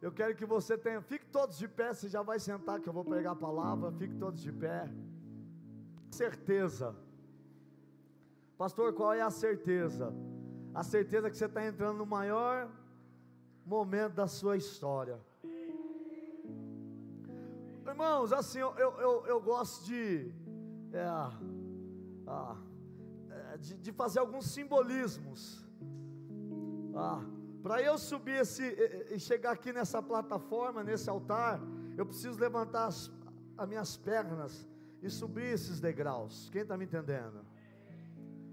Eu quero que você tenha, fique todos de pé, você já vai sentar que eu vou pregar a palavra, fique todos de pé. Certeza. Pastor, qual é a certeza? A certeza que você está entrando no maior momento da sua história. Irmãos, assim, eu, eu, eu gosto de, é, ah, de, de, fazer alguns simbolismos. Ah, para eu subir esse, e chegar aqui nessa plataforma, nesse altar, eu preciso levantar as, as minhas pernas e subir esses degraus. Quem está me entendendo?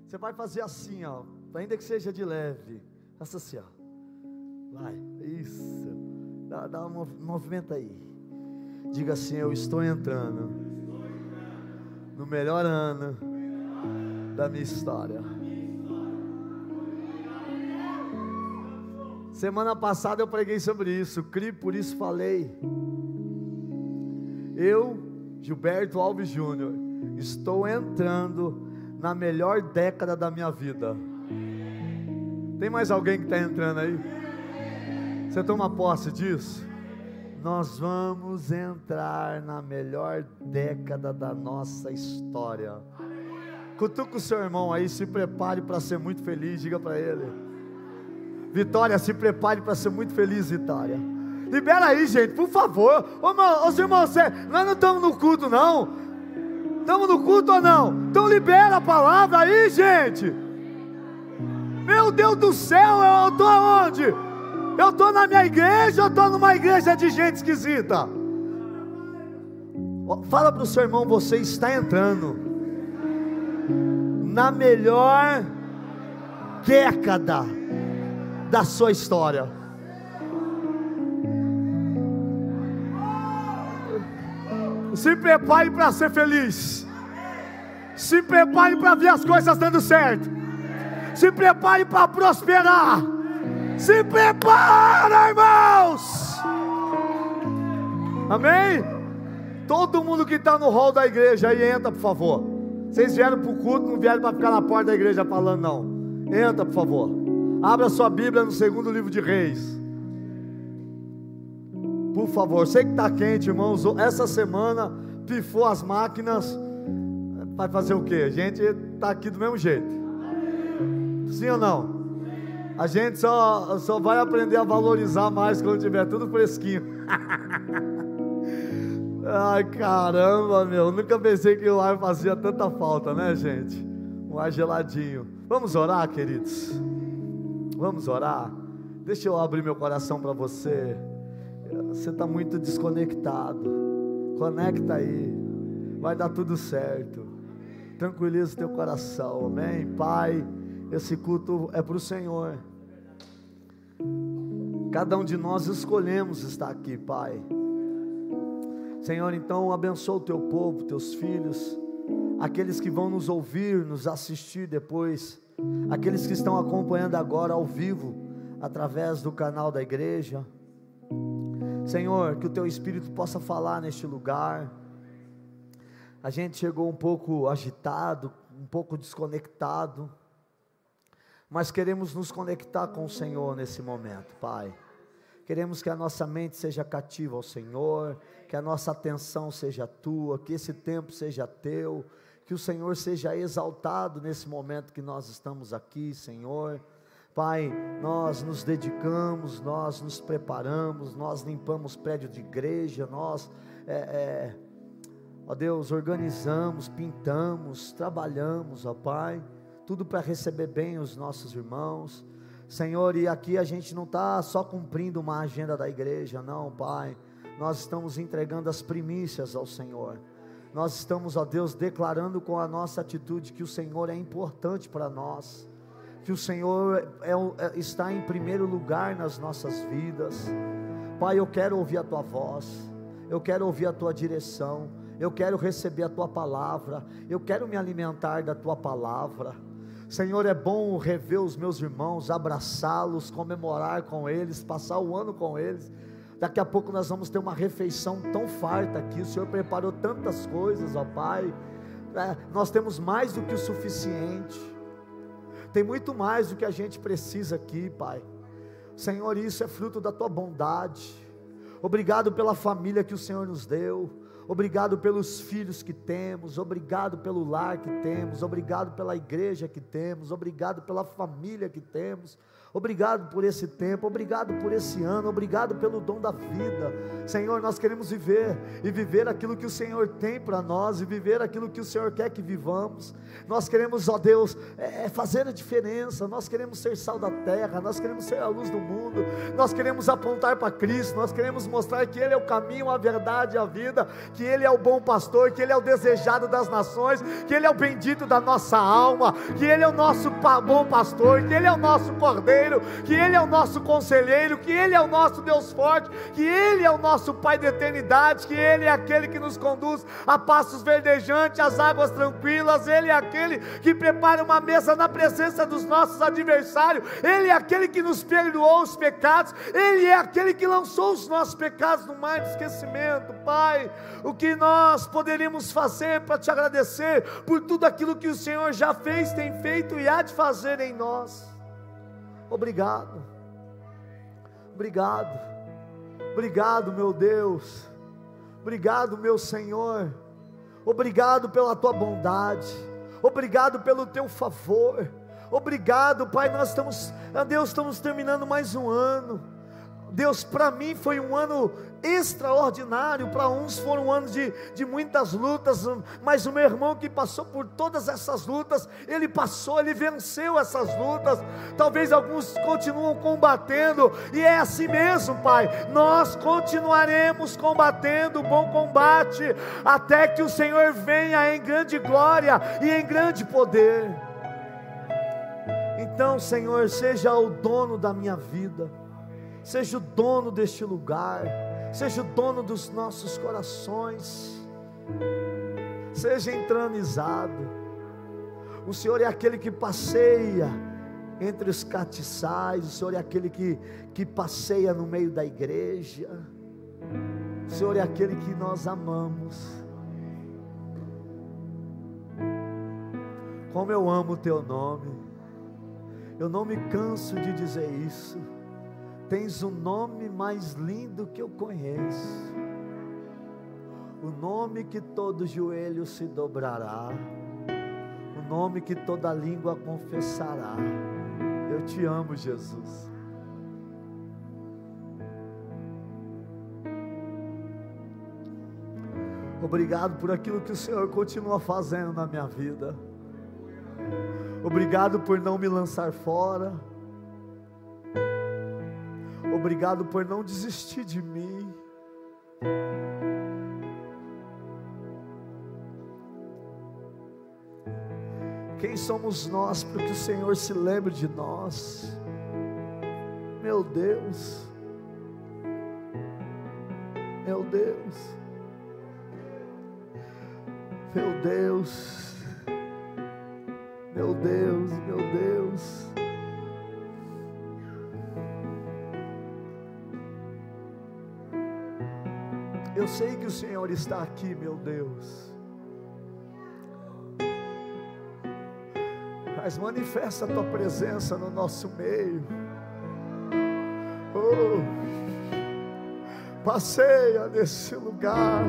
Você vai fazer assim, ó, ainda que seja de leve. Faça assim, ó. Vai, isso. Dá, dá um movimento aí. Diga assim: Eu estou entrando no melhor ano da minha história. Semana passada eu preguei sobre isso, crie, por isso falei. Eu, Gilberto Alves Júnior, estou entrando na melhor década da minha vida. Tem mais alguém que está entrando aí? Você toma posse disso? Nós vamos entrar na melhor década da nossa história. Cutuca o seu irmão aí, se prepare para ser muito feliz, diga para ele. Vitória, se prepare para ser muito feliz, Vitória. Libera aí, gente, por favor. Ô, irmão, ô, irmão, você, nós não estamos no culto, não. Estamos no culto ou não? Então libera a palavra aí, gente. Meu Deus do céu, eu estou aonde? Eu estou na minha igreja ou estou numa igreja de gente esquisita? Fala para o seu irmão, você está entrando na melhor década da sua história. Se prepare para ser feliz. Se prepare para ver as coisas dando certo. Se prepare para prosperar. Se prepara, irmãos. Amém? Todo mundo que está no hall da igreja aí entra, por favor. Vocês vieram para o culto, não vieram para ficar na porta da igreja falando, não. Entra, por favor. Abra sua Bíblia no segundo livro de Reis. Por favor, sei que está quente, irmãos. Essa semana pifou as máquinas. Vai fazer o que? A gente está aqui do mesmo jeito. Sim ou não? A gente só, só vai aprender a valorizar mais quando tiver tudo fresquinho. Ai caramba, meu. Nunca pensei que o ar fazia tanta falta, né, gente? Um ar geladinho. Vamos orar, queridos. Vamos orar? Deixa eu abrir meu coração para você. Você está muito desconectado. Conecta aí. Vai dar tudo certo. Tranquiliza o teu coração. Amém. Pai, esse culto é para o Senhor. Cada um de nós escolhemos estar aqui, Pai. Senhor, então abençoa o teu povo, teus filhos, aqueles que vão nos ouvir, nos assistir depois aqueles que estão acompanhando agora ao vivo, através do canal da igreja. Senhor, que o teu Espírito possa falar neste lugar. A gente chegou um pouco agitado, um pouco desconectado, mas queremos nos conectar com o Senhor nesse momento, Pai. Queremos que a nossa mente seja cativa ao Senhor, que a nossa atenção seja tua, que esse tempo seja teu que o Senhor seja exaltado nesse momento que nós estamos aqui, Senhor. Pai, nós nos dedicamos, nós nos preparamos, nós limpamos prédio de igreja, nós, é, é, ó Deus, organizamos, pintamos, trabalhamos, ó Pai, tudo para receber bem os nossos irmãos. Senhor, e aqui a gente não está só cumprindo uma agenda da igreja, não, Pai, nós estamos entregando as primícias ao Senhor nós estamos, ó Deus, declarando com a nossa atitude que o Senhor é importante para nós, que o Senhor é, é, está em primeiro lugar nas nossas vidas. Pai, eu quero ouvir a tua voz, eu quero ouvir a tua direção, eu quero receber a tua palavra, eu quero me alimentar da tua palavra. Senhor, é bom rever os meus irmãos, abraçá-los, comemorar com eles, passar o ano com eles. Daqui a pouco nós vamos ter uma refeição tão farta aqui. O Senhor preparou tantas coisas, ó Pai. É, nós temos mais do que o suficiente. Tem muito mais do que a gente precisa aqui, Pai. Senhor, isso é fruto da tua bondade. Obrigado pela família que o Senhor nos deu. Obrigado pelos filhos que temos, obrigado pelo lar que temos, obrigado pela igreja que temos, obrigado pela família que temos, Obrigado por esse tempo, obrigado por esse ano, obrigado pelo dom da vida. Senhor, nós queremos viver e viver aquilo que o Senhor tem para nós e viver aquilo que o Senhor quer que vivamos. Nós queremos, ó Deus, é, é, fazer a diferença. Nós queremos ser sal da terra, nós queremos ser a luz do mundo. Nós queremos apontar para Cristo, nós queremos mostrar que Ele é o caminho, a verdade e a vida, que Ele é o bom pastor, que Ele é o desejado das nações, que Ele é o bendito da nossa alma, que Ele é o nosso bom pastor, que Ele é o nosso cordeiro que Ele é o nosso conselheiro, que Ele é o nosso Deus forte, que Ele é o nosso Pai da eternidade, que Ele é aquele que nos conduz a passos verdejantes, às águas tranquilas, Ele é aquele que prepara uma mesa na presença dos nossos adversários, Ele é aquele que nos perdoou os pecados, Ele é aquele que lançou os nossos pecados no mar de esquecimento, Pai. O que nós poderíamos fazer para te agradecer por tudo aquilo que o Senhor já fez, tem feito e há de fazer em nós. Obrigado. Obrigado. Obrigado, meu Deus. Obrigado, meu Senhor. Obrigado pela tua bondade. Obrigado pelo teu favor. Obrigado, Pai. Nós estamos, Deus, estamos terminando mais um ano. Deus, para mim foi um ano extraordinário, para uns foram anos de, de muitas lutas, mas o meu irmão que passou por todas essas lutas, ele passou, ele venceu essas lutas. Talvez alguns continuam combatendo, e é assim mesmo, Pai. Nós continuaremos combatendo o bom combate, até que o Senhor venha em grande glória e em grande poder. Então, Senhor, seja o dono da minha vida seja o dono deste lugar, seja o dono dos nossos corações, seja entranizado. O Senhor é aquele que passeia entre os catiçais, o Senhor é aquele que, que passeia no meio da igreja, o Senhor é aquele que nós amamos. Como eu amo o teu nome, eu não me canso de dizer isso. Tens o nome mais lindo que eu conheço, o nome que todo joelho se dobrará, o nome que toda língua confessará. Eu te amo, Jesus. Obrigado por aquilo que o Senhor continua fazendo na minha vida. Obrigado por não me lançar fora. Obrigado por não desistir de mim. Quem somos nós para que o Senhor se lembre de nós? Meu Deus, meu Deus, meu Deus, meu Deus, meu Deus. Eu sei que o Senhor está aqui, meu Deus. Mas manifesta a tua presença no nosso meio. Oh, passeia nesse lugar.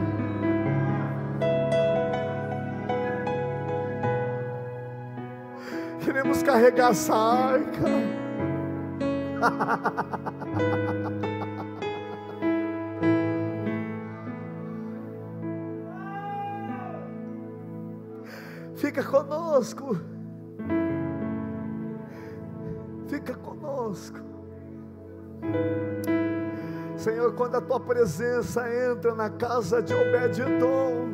Queremos carregar essa arca. Fica conosco. Fica conosco. Senhor, quando a tua presença entra na casa de Obed-Edom,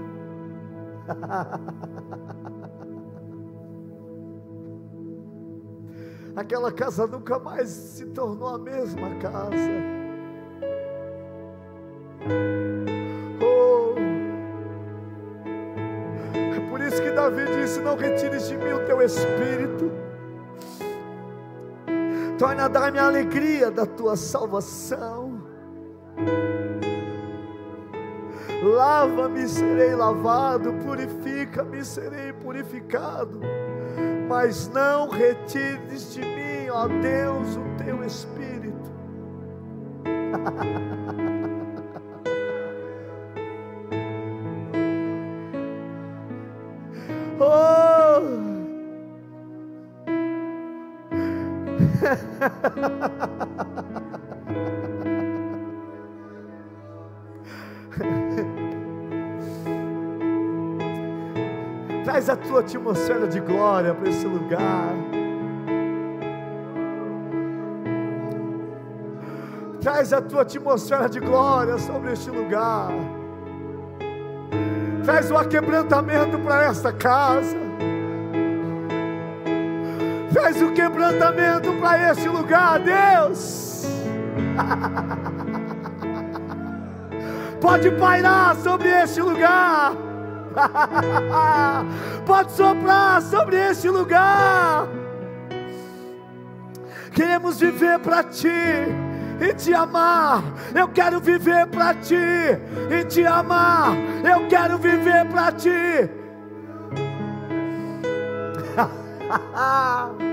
aquela casa nunca mais se tornou a mesma casa. Espírito, torna a dar-me a alegria da tua salvação. Lava-me, serei lavado, purifica-me, serei purificado. Mas não retires de mim, ó Deus, o teu espírito. Tua atmosfera de glória para esse lugar. Traz a tua atmosfera de glória sobre este lugar. Traz o aquebrantamento para esta casa. Traz o quebrantamento para este lugar, Deus. Pode pairar sobre este lugar. Pode soprar sobre este lugar. Queremos viver para ti e te amar. Eu quero viver para ti e te amar. Eu quero viver para ti.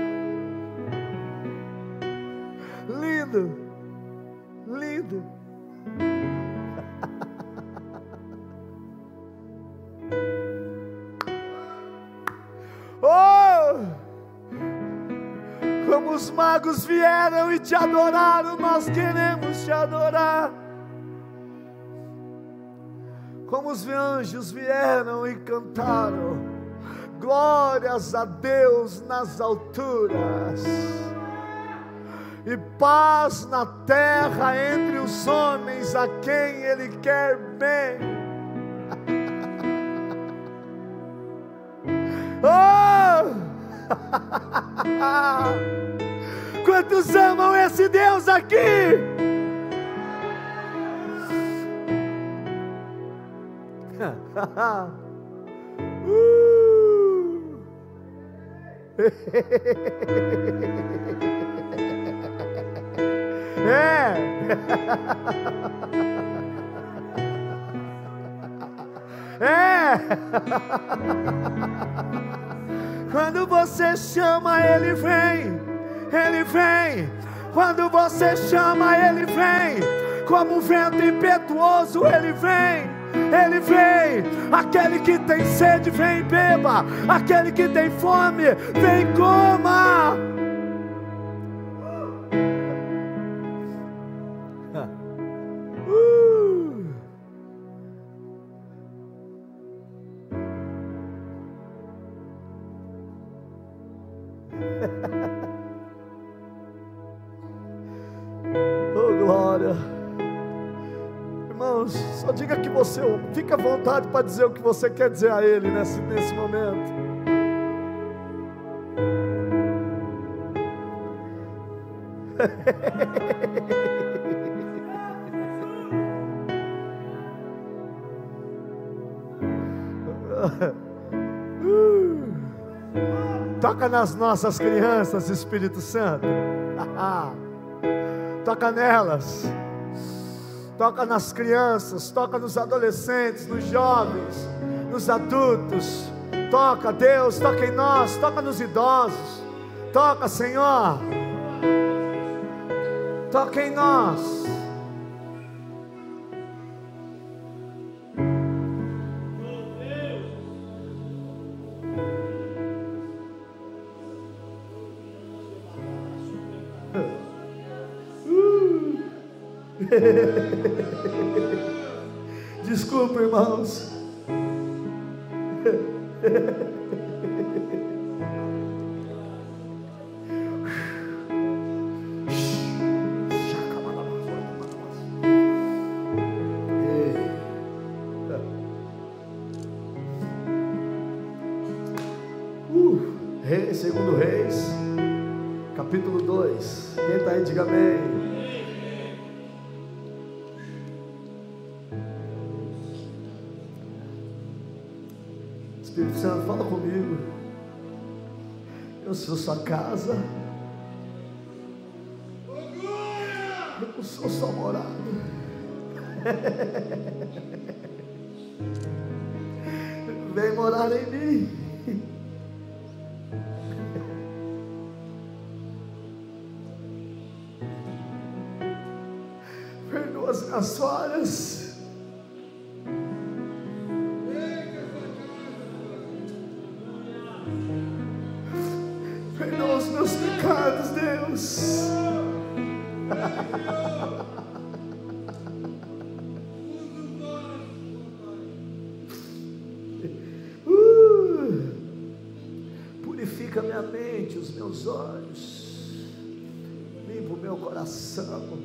lindo. Magos vieram e te adoraram, nós queremos te adorar. Como os anjos vieram e cantaram, glórias a Deus nas alturas, e paz na terra entre os homens a quem Ele quer bem. Oh! Quantos amam esse Deus aqui? uh! é. é. Quando você chama, Ele vem, Ele vem. Quando você chama, Ele vem. Como um vento impetuoso, Ele vem. Ele vem, aquele que tem sede, vem beba, aquele que tem fome, vem coma. Fica à vontade para dizer o que você quer dizer a Ele nesse, nesse momento. Toca nas nossas crianças, Espírito Santo. Toca nelas toca nas crianças, toca nos adolescentes, nos jovens, nos adultos. Toca, Deus, toca em nós, toca nos idosos. Toca, Senhor. Toca em nós. Irmãos. Sua casa. Eu sou sua morada. Vem morar em mim. Perdoa as minhas falhas. Coração.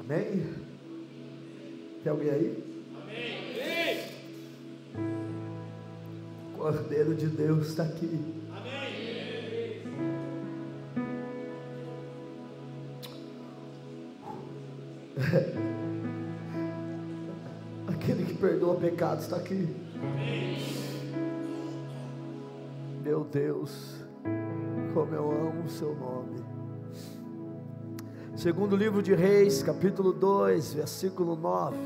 Amém? Tem alguém aí? Amém. O Cordeiro de Deus está aqui. Pecados está aqui. Meu Deus, como eu amo o seu nome. Segundo livro de Reis, capítulo 2, versículo 9.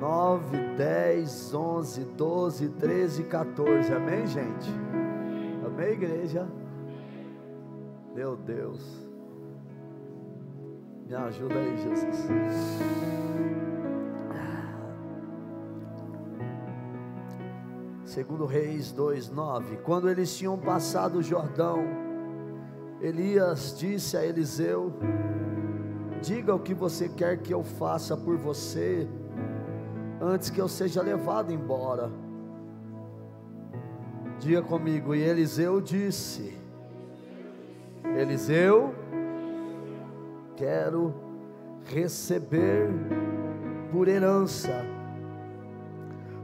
9, 10, 11, 12, 13 e 14. Amém, gente? Amém, igreja? Meu Deus. Me ajuda aí, Jesus. Segundo Reis 2:9, quando eles tinham passado o Jordão, Elias disse a Eliseu: Diga o que você quer que eu faça por você, antes que eu seja levado embora. Diga comigo, e Eliseu disse: Eliseu quero receber por herança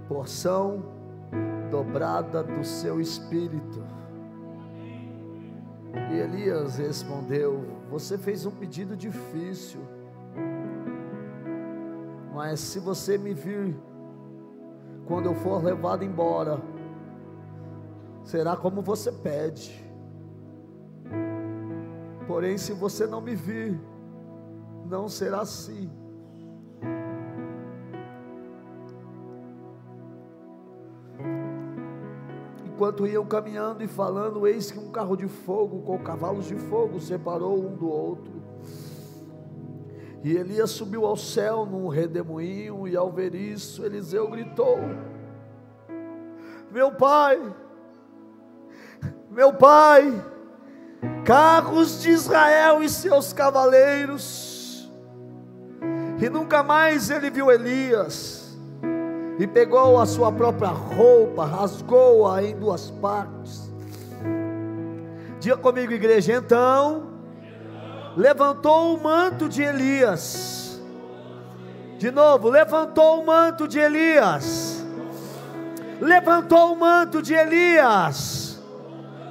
porção dobrada do seu espírito. E Elias respondeu: Você fez um pedido difícil, mas se você me vir quando eu for levado embora, será como você pede. Porém, se você não me vir, não será assim. Enquanto iam caminhando e falando, eis que um carro de fogo com cavalos de fogo separou um do outro. E Elias subiu ao céu num redemoinho, e ao ver isso, Eliseu gritou: Meu pai, meu pai, carros de Israel e seus cavaleiros, e nunca mais ele viu Elias. E pegou a sua própria roupa, rasgou-a em duas partes. Diga comigo, igreja. Então, levantou o manto de Elias. De novo, levantou o manto de Elias. Levantou o manto de Elias,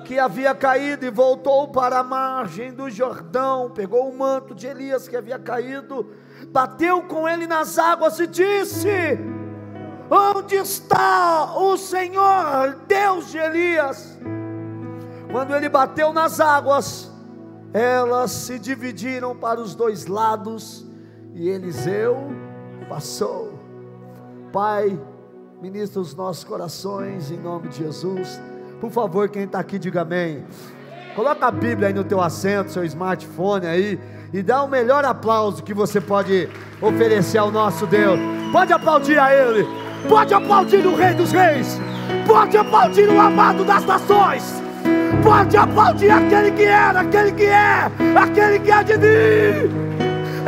que havia caído e voltou para a margem do Jordão. Pegou o manto de Elias que havia caído bateu com ele nas águas e disse: Onde está o Senhor, Deus de Elias? Quando ele bateu nas águas, elas se dividiram para os dois lados e Eliseu passou. Pai, ministra os nossos corações em nome de Jesus. Por favor, quem está aqui, diga amém. Coloca a Bíblia aí no teu assento, seu smartphone aí e dá o melhor aplauso que você pode oferecer ao nosso Deus. Pode aplaudir a Ele, pode aplaudir o Rei dos Reis, pode aplaudir o amado das nações, pode aplaudir aquele que era, aquele que é, aquele que há de vir.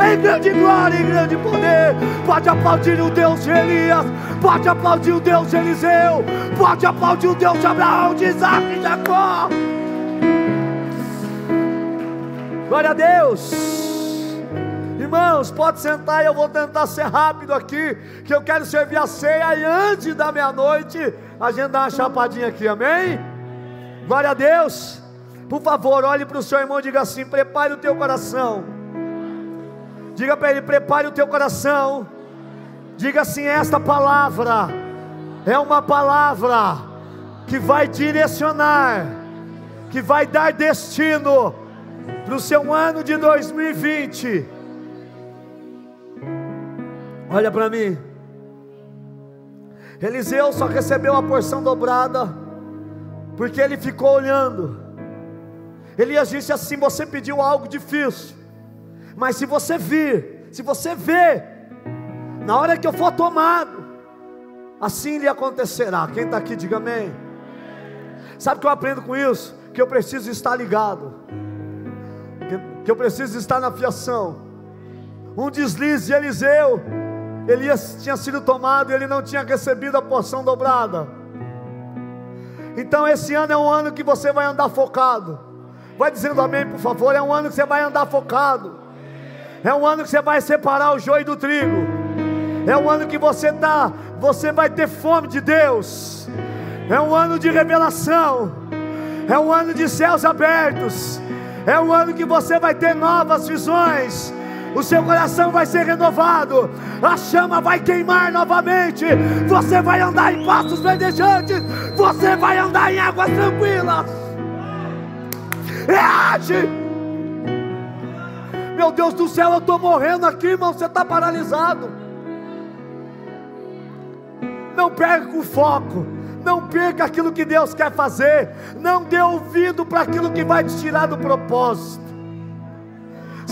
Em grande glória, em grande poder, pode aplaudir o Deus de Elias, pode aplaudir o Deus de Eliseu, pode aplaudir o Deus de Abraão, de Isaac e Jacó. Glória a Deus. Irmãos, pode sentar e eu vou tentar ser rápido aqui, que eu quero servir a ceia e antes da meia-noite a gente dá uma chapadinha aqui, amém? Glória a Deus. Por favor, olhe para o seu irmão e diga assim: prepare o teu coração. Diga para ele: prepare o teu coração. Diga assim: esta palavra é uma palavra que vai direcionar, que vai dar destino para o seu ano de 2020. Olha para mim. Eliseu só recebeu a porção dobrada, porque ele ficou olhando. Elias disse assim: Você pediu algo difícil, mas se você vir, se você ver, na hora que eu for tomado, assim lhe acontecerá. Quem está aqui, diga amém. Sabe o que eu aprendo com isso? Que eu preciso estar ligado. que eu preciso estar na fiação. Um deslize de Eliseu, Elias tinha sido tomado e ele não tinha recebido a porção dobrada. Então esse ano é um ano que você vai andar focado. Vai dizendo amém, por favor. É um ano que você vai andar focado. É um ano que você vai separar o joio do trigo. É um ano que você tá, você vai ter fome de Deus. É um ano de revelação. É um ano de céus abertos. É um ano que você vai ter novas visões. O seu coração vai ser renovado, a chama vai queimar novamente. Você vai andar em pastos verdejantes, você vai andar em águas tranquilas. Reage! Meu Deus do céu, eu estou morrendo aqui, irmão. Você está paralisado. Não perca o foco. Não perca aquilo que Deus quer fazer. Não dê ouvido para aquilo que vai te tirar do propósito.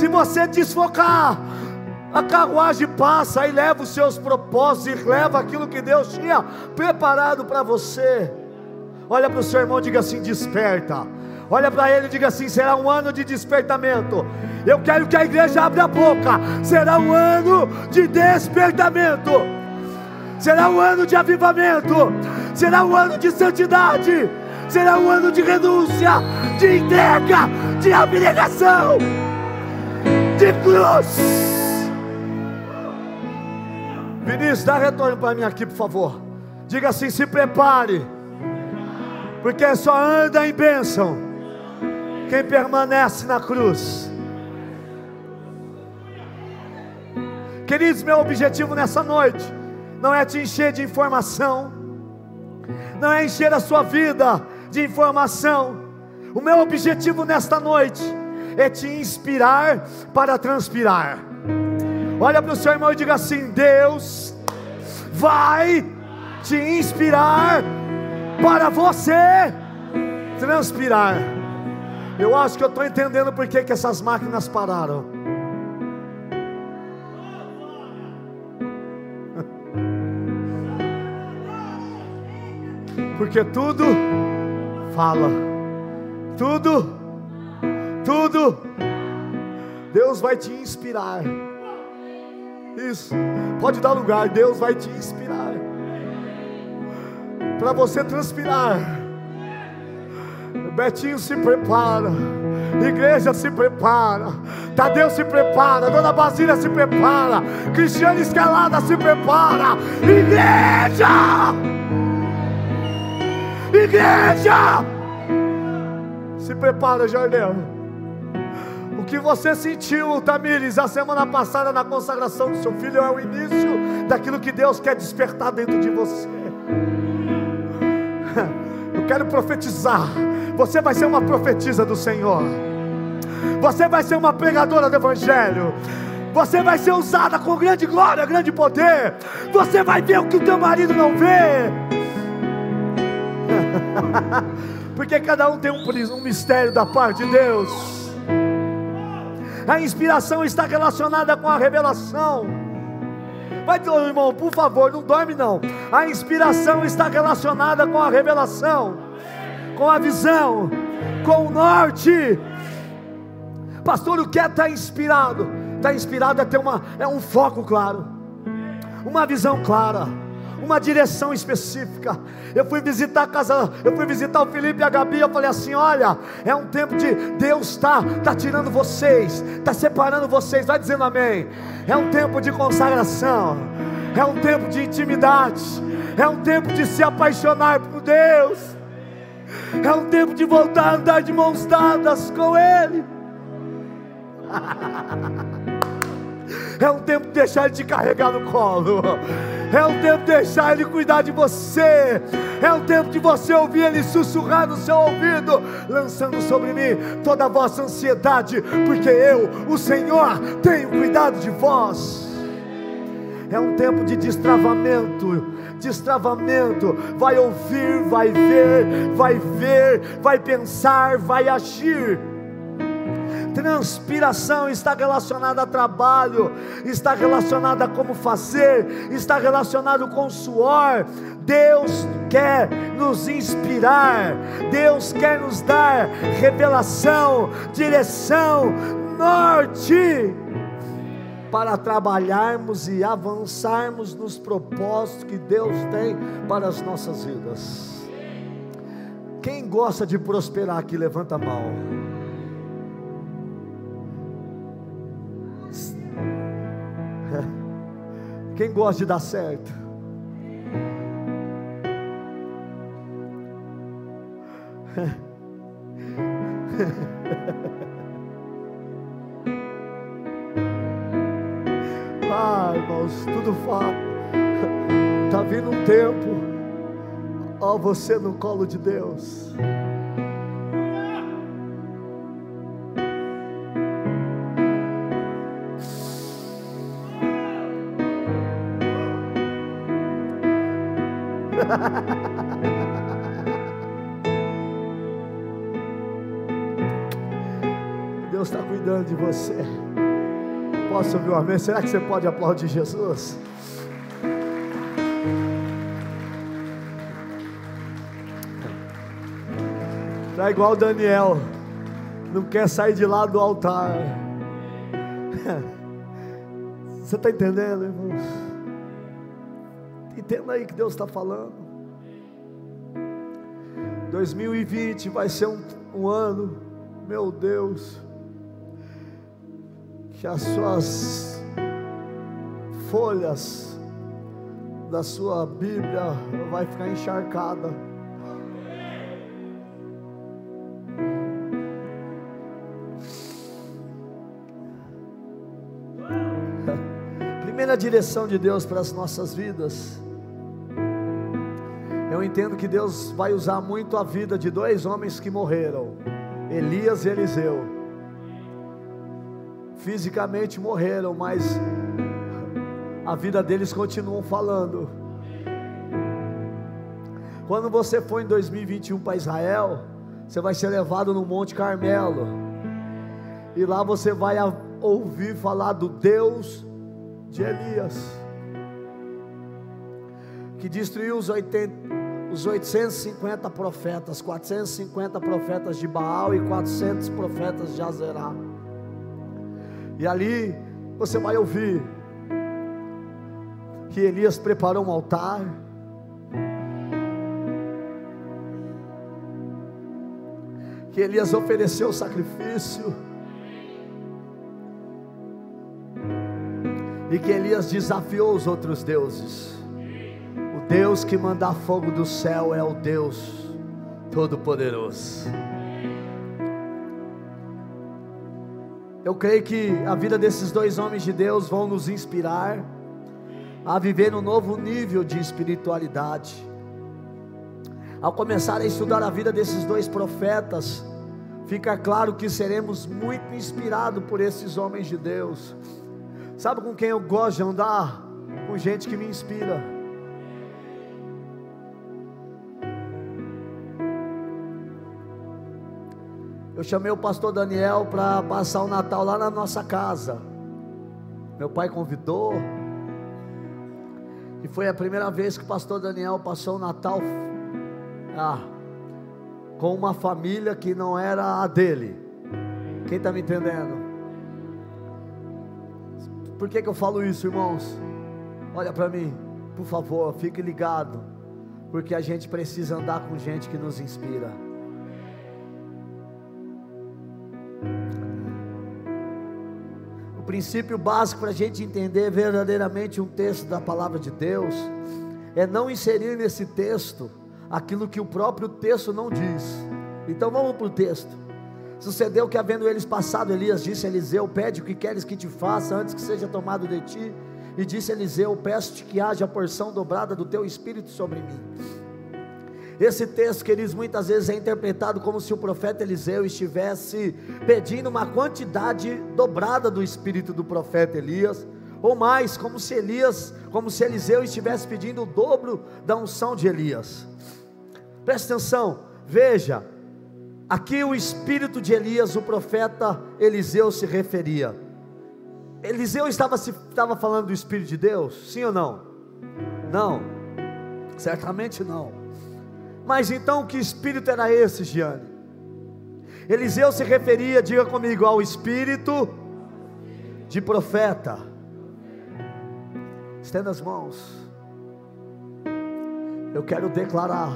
Se você desfocar, a carruagem passa e leva os seus propósitos e leva aquilo que Deus tinha preparado para você. Olha para o seu irmão e diga assim: desperta. Olha para ele e diga assim: será um ano de despertamento. Eu quero que a igreja abra a boca. Será um ano de despertamento. Será um ano de avivamento. Será um ano de santidade. Será um ano de renúncia, de entrega, de abnegação, cruz. Vinícius, dá retorno para mim aqui, por favor. Diga assim: se prepare, porque só anda em bênção quem permanece na cruz. Queridos, meu objetivo nessa noite não é te encher de informação, não é encher a sua vida de informação. O meu objetivo nesta noite é te inspirar para transpirar. Olha para o seu irmão e diga assim: Deus vai te inspirar para você transpirar. Eu acho que eu estou entendendo por que, essas máquinas pararam. Porque tudo fala, tudo, tudo, Deus vai te inspirar. Isso, pode dar lugar, Deus vai te inspirar. Para você transpirar Betinho se prepara. Igreja se prepara. Tadeu se prepara. Dona Basília se prepara. Cristiano Escalada se prepara. Igreja! Igreja! Se prepara, Jardel. Que você sentiu, Tamires, a semana passada na consagração do seu filho é o início daquilo que Deus quer despertar dentro de você. Eu quero profetizar você vai ser uma profetisa do Senhor. Você vai ser uma pregadora do Evangelho. Você vai ser usada com grande glória, grande poder. Você vai ver o que o teu marido não vê. Porque cada um tem um, um mistério da parte de Deus. A inspiração está relacionada com a revelação. Vai, irmão, por favor, não dorme não. A inspiração está relacionada com a revelação com a visão, com o norte. Pastor, o que é estar tá inspirado? Estar tá inspirado é ter uma, é um foco claro, uma visão clara, uma direção específica. Eu fui visitar a casa, eu fui visitar o Felipe e a Gabi, eu falei assim: olha, é um tempo de Deus está tá tirando vocês, está separando vocês, vai dizendo amém. É um tempo de consagração, é um tempo de intimidade, é um tempo de se apaixonar por Deus. É um tempo de voltar a andar de mãos dadas com Ele. É um tempo de deixar Ele te carregar no colo. É um tempo de deixar Ele cuidar de você. É um tempo de você ouvir Ele sussurrar no seu ouvido, lançando sobre mim toda a vossa ansiedade, porque eu, o Senhor, tenho cuidado de vós. É um tempo de destravamento destravamento, vai ouvir, vai ver, vai ver, vai pensar, vai agir. Transpiração está relacionada a trabalho, está relacionada a como fazer, está relacionado com suor. Deus quer nos inspirar, Deus quer nos dar revelação, direção, norte para trabalharmos e avançarmos nos propósitos que Deus tem para as nossas vidas. Quem gosta de prosperar aqui, levanta a mão. Quem gosta de dar certo? Ah, irmãos, tudo fato. Está vindo um tempo. Ó, você no colo de Deus. Deus está cuidando de você. Posso ouvir um amém? Será que você pode aplaudir Jesus? Está igual Daniel, não quer sair de lá do altar. Você está entendendo, irmãos? Entenda aí que Deus está falando. 2020 vai ser um, um ano, meu Deus que as suas folhas da sua Bíblia vai ficar encharcada. Primeira direção de Deus para as nossas vidas. Eu entendo que Deus vai usar muito a vida de dois homens que morreram, Elias e Eliseu fisicamente morreram, mas a vida deles continuam falando. Quando você for em 2021 para Israel, você vai ser levado no Monte Carmelo, e lá você vai ouvir falar do Deus de Elias, que destruiu os 80, os 850 profetas, 450 profetas de Baal e 400 profetas de Azerá. E ali você vai ouvir que Elias preparou um altar. Que Elias ofereceu sacrifício. E que Elias desafiou os outros deuses. Deus que manda fogo do céu é o Deus Todo-Poderoso. Eu creio que a vida desses dois homens de Deus vão nos inspirar a viver um novo nível de espiritualidade. Ao começar a estudar a vida desses dois profetas, fica claro que seremos muito inspirados por esses homens de Deus. Sabe com quem eu gosto de andar? Com gente que me inspira. Eu chamei o pastor Daniel para passar o Natal lá na nossa casa. Meu pai convidou. E foi a primeira vez que o pastor Daniel passou o Natal ah, com uma família que não era a dele. Quem está me entendendo? Por que, que eu falo isso, irmãos? Olha para mim, por favor, fique ligado, porque a gente precisa andar com gente que nos inspira. Princípio básico para a gente entender verdadeiramente um texto da palavra de Deus é não inserir nesse texto aquilo que o próprio texto não diz. Então vamos para o texto. Sucedeu que, havendo eles passado, Elias disse a Eliseu: Pede o que queres que te faça antes que seja tomado de ti. E disse Eliseu: Peço-te que haja a porção dobrada do teu espírito sobre mim. Esse texto, queridos, muitas vezes é interpretado como se o profeta Eliseu estivesse pedindo uma quantidade dobrada do espírito do profeta Elias, ou mais, como se Elias, como se Eliseu estivesse pedindo o dobro da unção de Elias. Preste atenção, veja, aqui o espírito de Elias, o profeta Eliseu se referia. Eliseu estava, se, estava falando do Espírito de Deus? Sim ou não? Não, certamente não. Mas então que espírito era esse, Giane? Eliseu se referia, diga comigo, ao espírito de profeta. Estenda as mãos. Eu quero declarar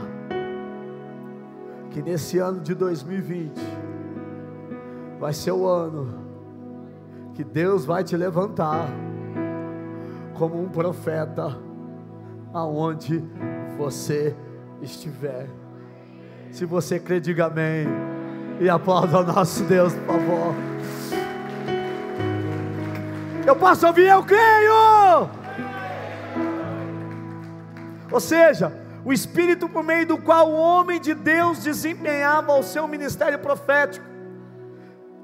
que nesse ano de 2020 vai ser o ano que Deus vai te levantar como um profeta aonde você estiver. Se você crê, diga amém. E aplauda o nosso Deus, por favor. Eu posso ouvir, eu creio. Ou seja, o Espírito por meio do qual o homem de Deus desempenhava o seu ministério profético.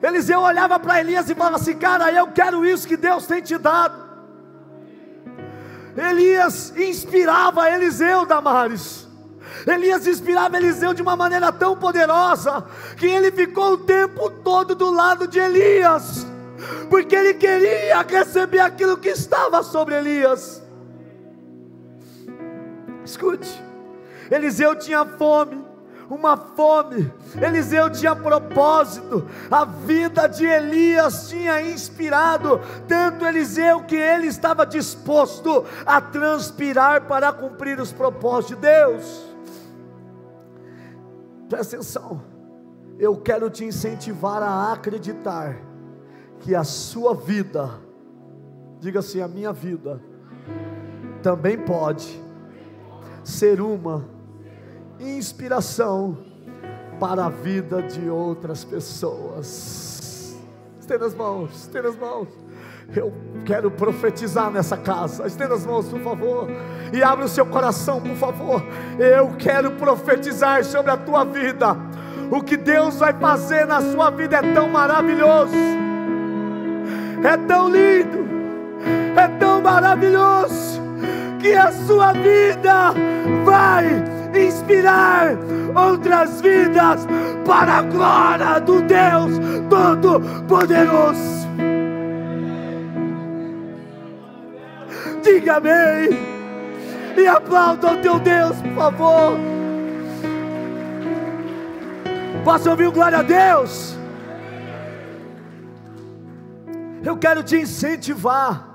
Eliseu olhava para Elias e falava assim: Cara, eu quero isso que Deus tem te dado. Elias inspirava Eliseu, Damares. Elias inspirava Eliseu de uma maneira tão poderosa que ele ficou o tempo todo do lado de Elias, porque ele queria receber aquilo que estava sobre Elias. Escute, Eliseu tinha fome, uma fome. Eliseu tinha propósito. A vida de Elias tinha inspirado tanto Eliseu que ele estava disposto a transpirar para cumprir os propósitos de Deus. Presta atenção. Eu quero te incentivar a acreditar que a sua vida, diga assim, a minha vida, também pode ser uma inspiração para a vida de outras pessoas. Estenda as mãos, estenda as mãos. Eu quero profetizar nessa casa. Estenda as mãos, por favor. E abre o seu coração, por favor. Eu quero profetizar sobre a tua vida. O que Deus vai fazer na sua vida é tão maravilhoso. É tão lindo. É tão maravilhoso. Que a sua vida vai inspirar outras vidas para a glória do Deus Todo-Poderoso. Diga amém e aplauda o teu Deus, por favor. Posso ouvir glória a Deus? Eu quero te incentivar.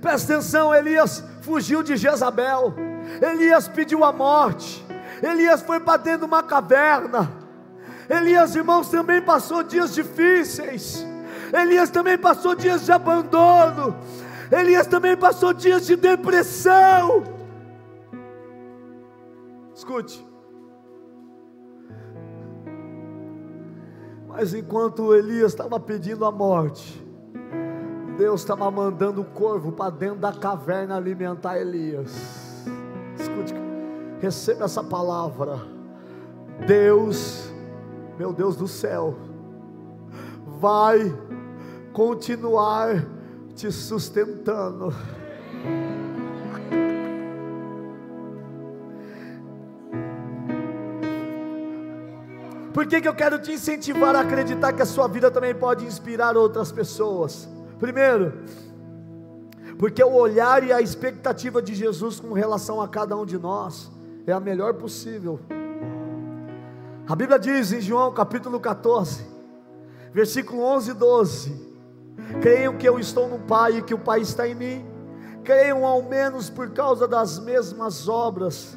Presta atenção, Elias fugiu de Jezabel. Elias pediu a morte, Elias foi para dentro de uma caverna. Elias, irmãos, também passou dias difíceis. Elias também passou dias de abandono. Elias também passou dias de depressão. Escute. Mas enquanto Elias estava pedindo a morte, Deus estava mandando o corvo para dentro da caverna alimentar Elias. Escute, receba essa palavra. Deus, meu Deus do céu, vai continuar te sustentando. Por que, que eu quero te incentivar a acreditar que a sua vida também pode inspirar outras pessoas? Primeiro, porque o olhar e a expectativa de Jesus com relação a cada um de nós é a melhor possível. A Bíblia diz em João capítulo 14, versículo 11 e 12: Creiam que eu estou no Pai e que o Pai está em mim, creiam ao menos por causa das mesmas obras.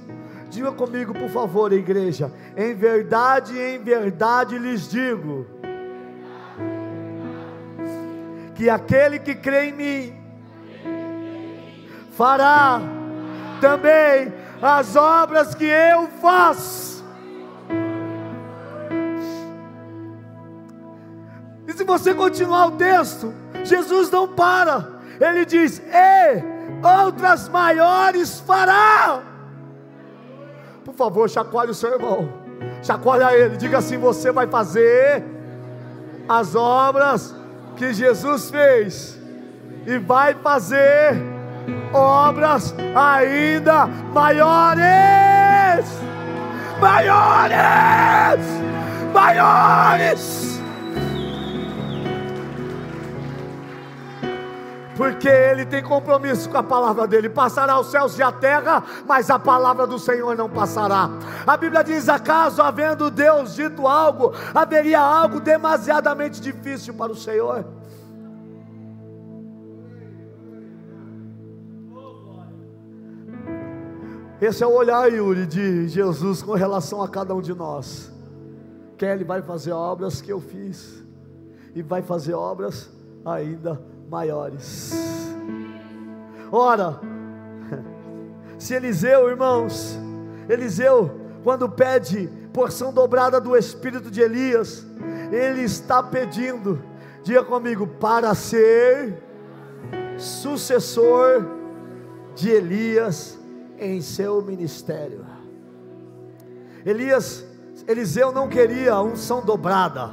Diga comigo, por favor, igreja. Em verdade, em verdade lhes digo: que aquele que crê em mim, fará também as obras que eu faço. E se você continuar o texto, Jesus não para, ele diz: E outras maiores fará. Por favor, chacoalhe o seu irmão, chacoalha ele, diga assim: Você vai fazer as obras que Jesus fez, e vai fazer obras ainda maiores, maiores, maiores. Porque ele tem compromisso com a palavra dele. Passará os céus e a terra, mas a palavra do Senhor não passará. A Bíblia diz: acaso havendo Deus dito algo, haveria algo demasiadamente difícil para o Senhor? Esse é o olhar, Yuri, de Jesus com relação a cada um de nós. Que Ele vai fazer obras que eu fiz, e vai fazer obras ainda maiores. Ora, se Eliseu, irmãos, Eliseu, quando pede porção dobrada do espírito de Elias, ele está pedindo, diga comigo, para ser sucessor de Elias em seu ministério. Elias, Eliseu não queria unção dobrada,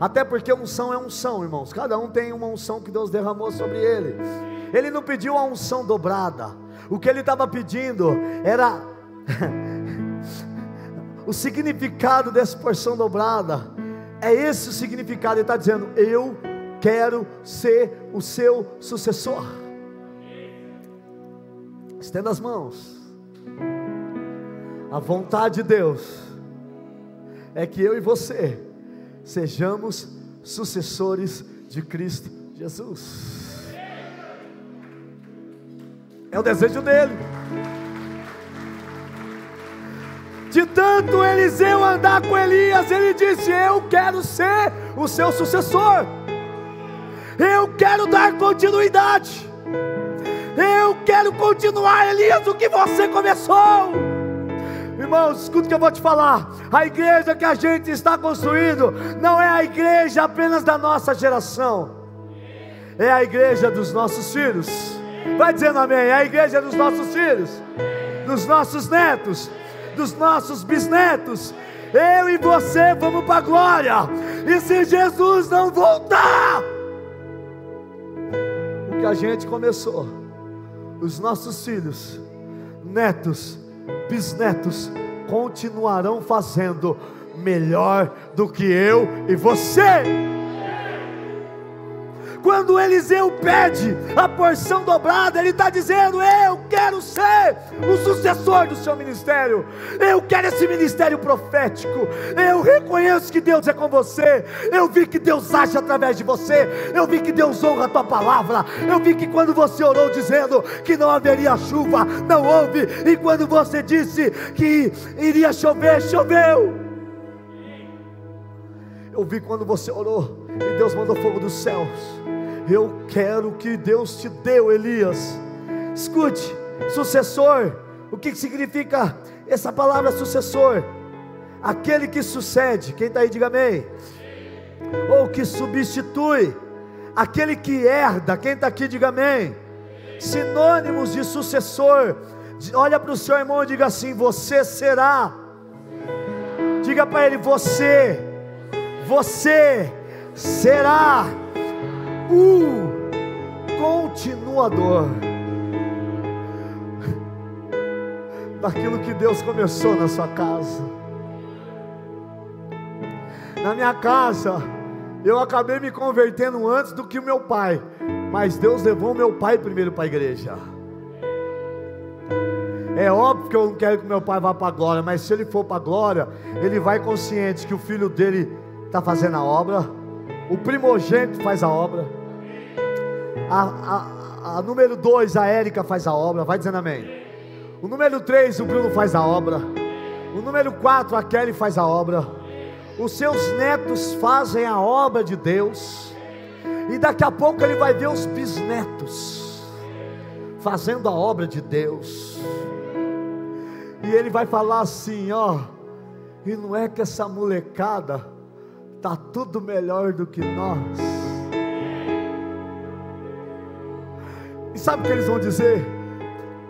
até porque unção é unção, irmãos. Cada um tem uma unção que Deus derramou sobre ele. Ele não pediu a unção dobrada. O que ele estava pedindo era o significado dessa porção dobrada. É esse o significado. Ele está dizendo: Eu quero ser o seu sucessor. Estenda as mãos. A vontade de Deus é que eu e você sejamos sucessores de Cristo Jesus. É o desejo dele. De tanto Eliseu andar com Elias, ele disse: Eu quero ser o seu sucessor. Eu quero dar continuidade. Eu quero continuar, Elias, o que você começou. Irmãos, escuta o que eu vou te falar. A igreja que a gente está construindo não é a igreja apenas da nossa geração, é a igreja dos nossos filhos. Vai dizendo amém. É a igreja dos nossos filhos, dos nossos netos, dos nossos bisnetos. Eu e você vamos para a glória. E se Jesus não voltar, o que a gente começou os nossos filhos, netos, bisnetos continuarão fazendo melhor do que eu e você. Quando Eliseu pede a porção dobrada, ele está dizendo: Eu quero ser o sucessor do seu ministério, eu quero esse ministério profético. Eu reconheço que Deus é com você, eu vi que Deus age através de você, eu vi que Deus honra a tua palavra, eu vi que quando você orou dizendo que não haveria chuva, não houve, e quando você disse que iria chover, choveu. Eu vi quando você orou e Deus mandou fogo dos céus. Eu quero que Deus te deu, Elias. Escute, sucessor. O que significa essa palavra sucessor? Aquele que sucede. Quem está aí, diga amém. Ou que substitui. Aquele que herda. Quem está aqui, diga amém. Sinônimos de sucessor. Olha para o seu irmão e diga assim: Você será. Diga para ele: Você você será o continuador daquilo que Deus começou na sua casa. Na minha casa, eu acabei me convertendo antes do que o meu pai, mas Deus levou meu pai primeiro para a igreja. É óbvio que eu não quero que meu pai vá para a glória, mas se ele for para a glória, ele vai consciente que o filho dele está fazendo a obra, o primogênito faz a obra, a, a, a número dois, a Érica faz a obra, vai dizendo amém. O número três, o Bruno faz a obra. O número quatro, a Kelly faz a obra. Os seus netos fazem a obra de Deus. E daqui a pouco ele vai ver os bisnetos fazendo a obra de Deus. E ele vai falar assim, ó, e não é que essa molecada está tudo melhor do que nós. E sabe o que eles vão dizer?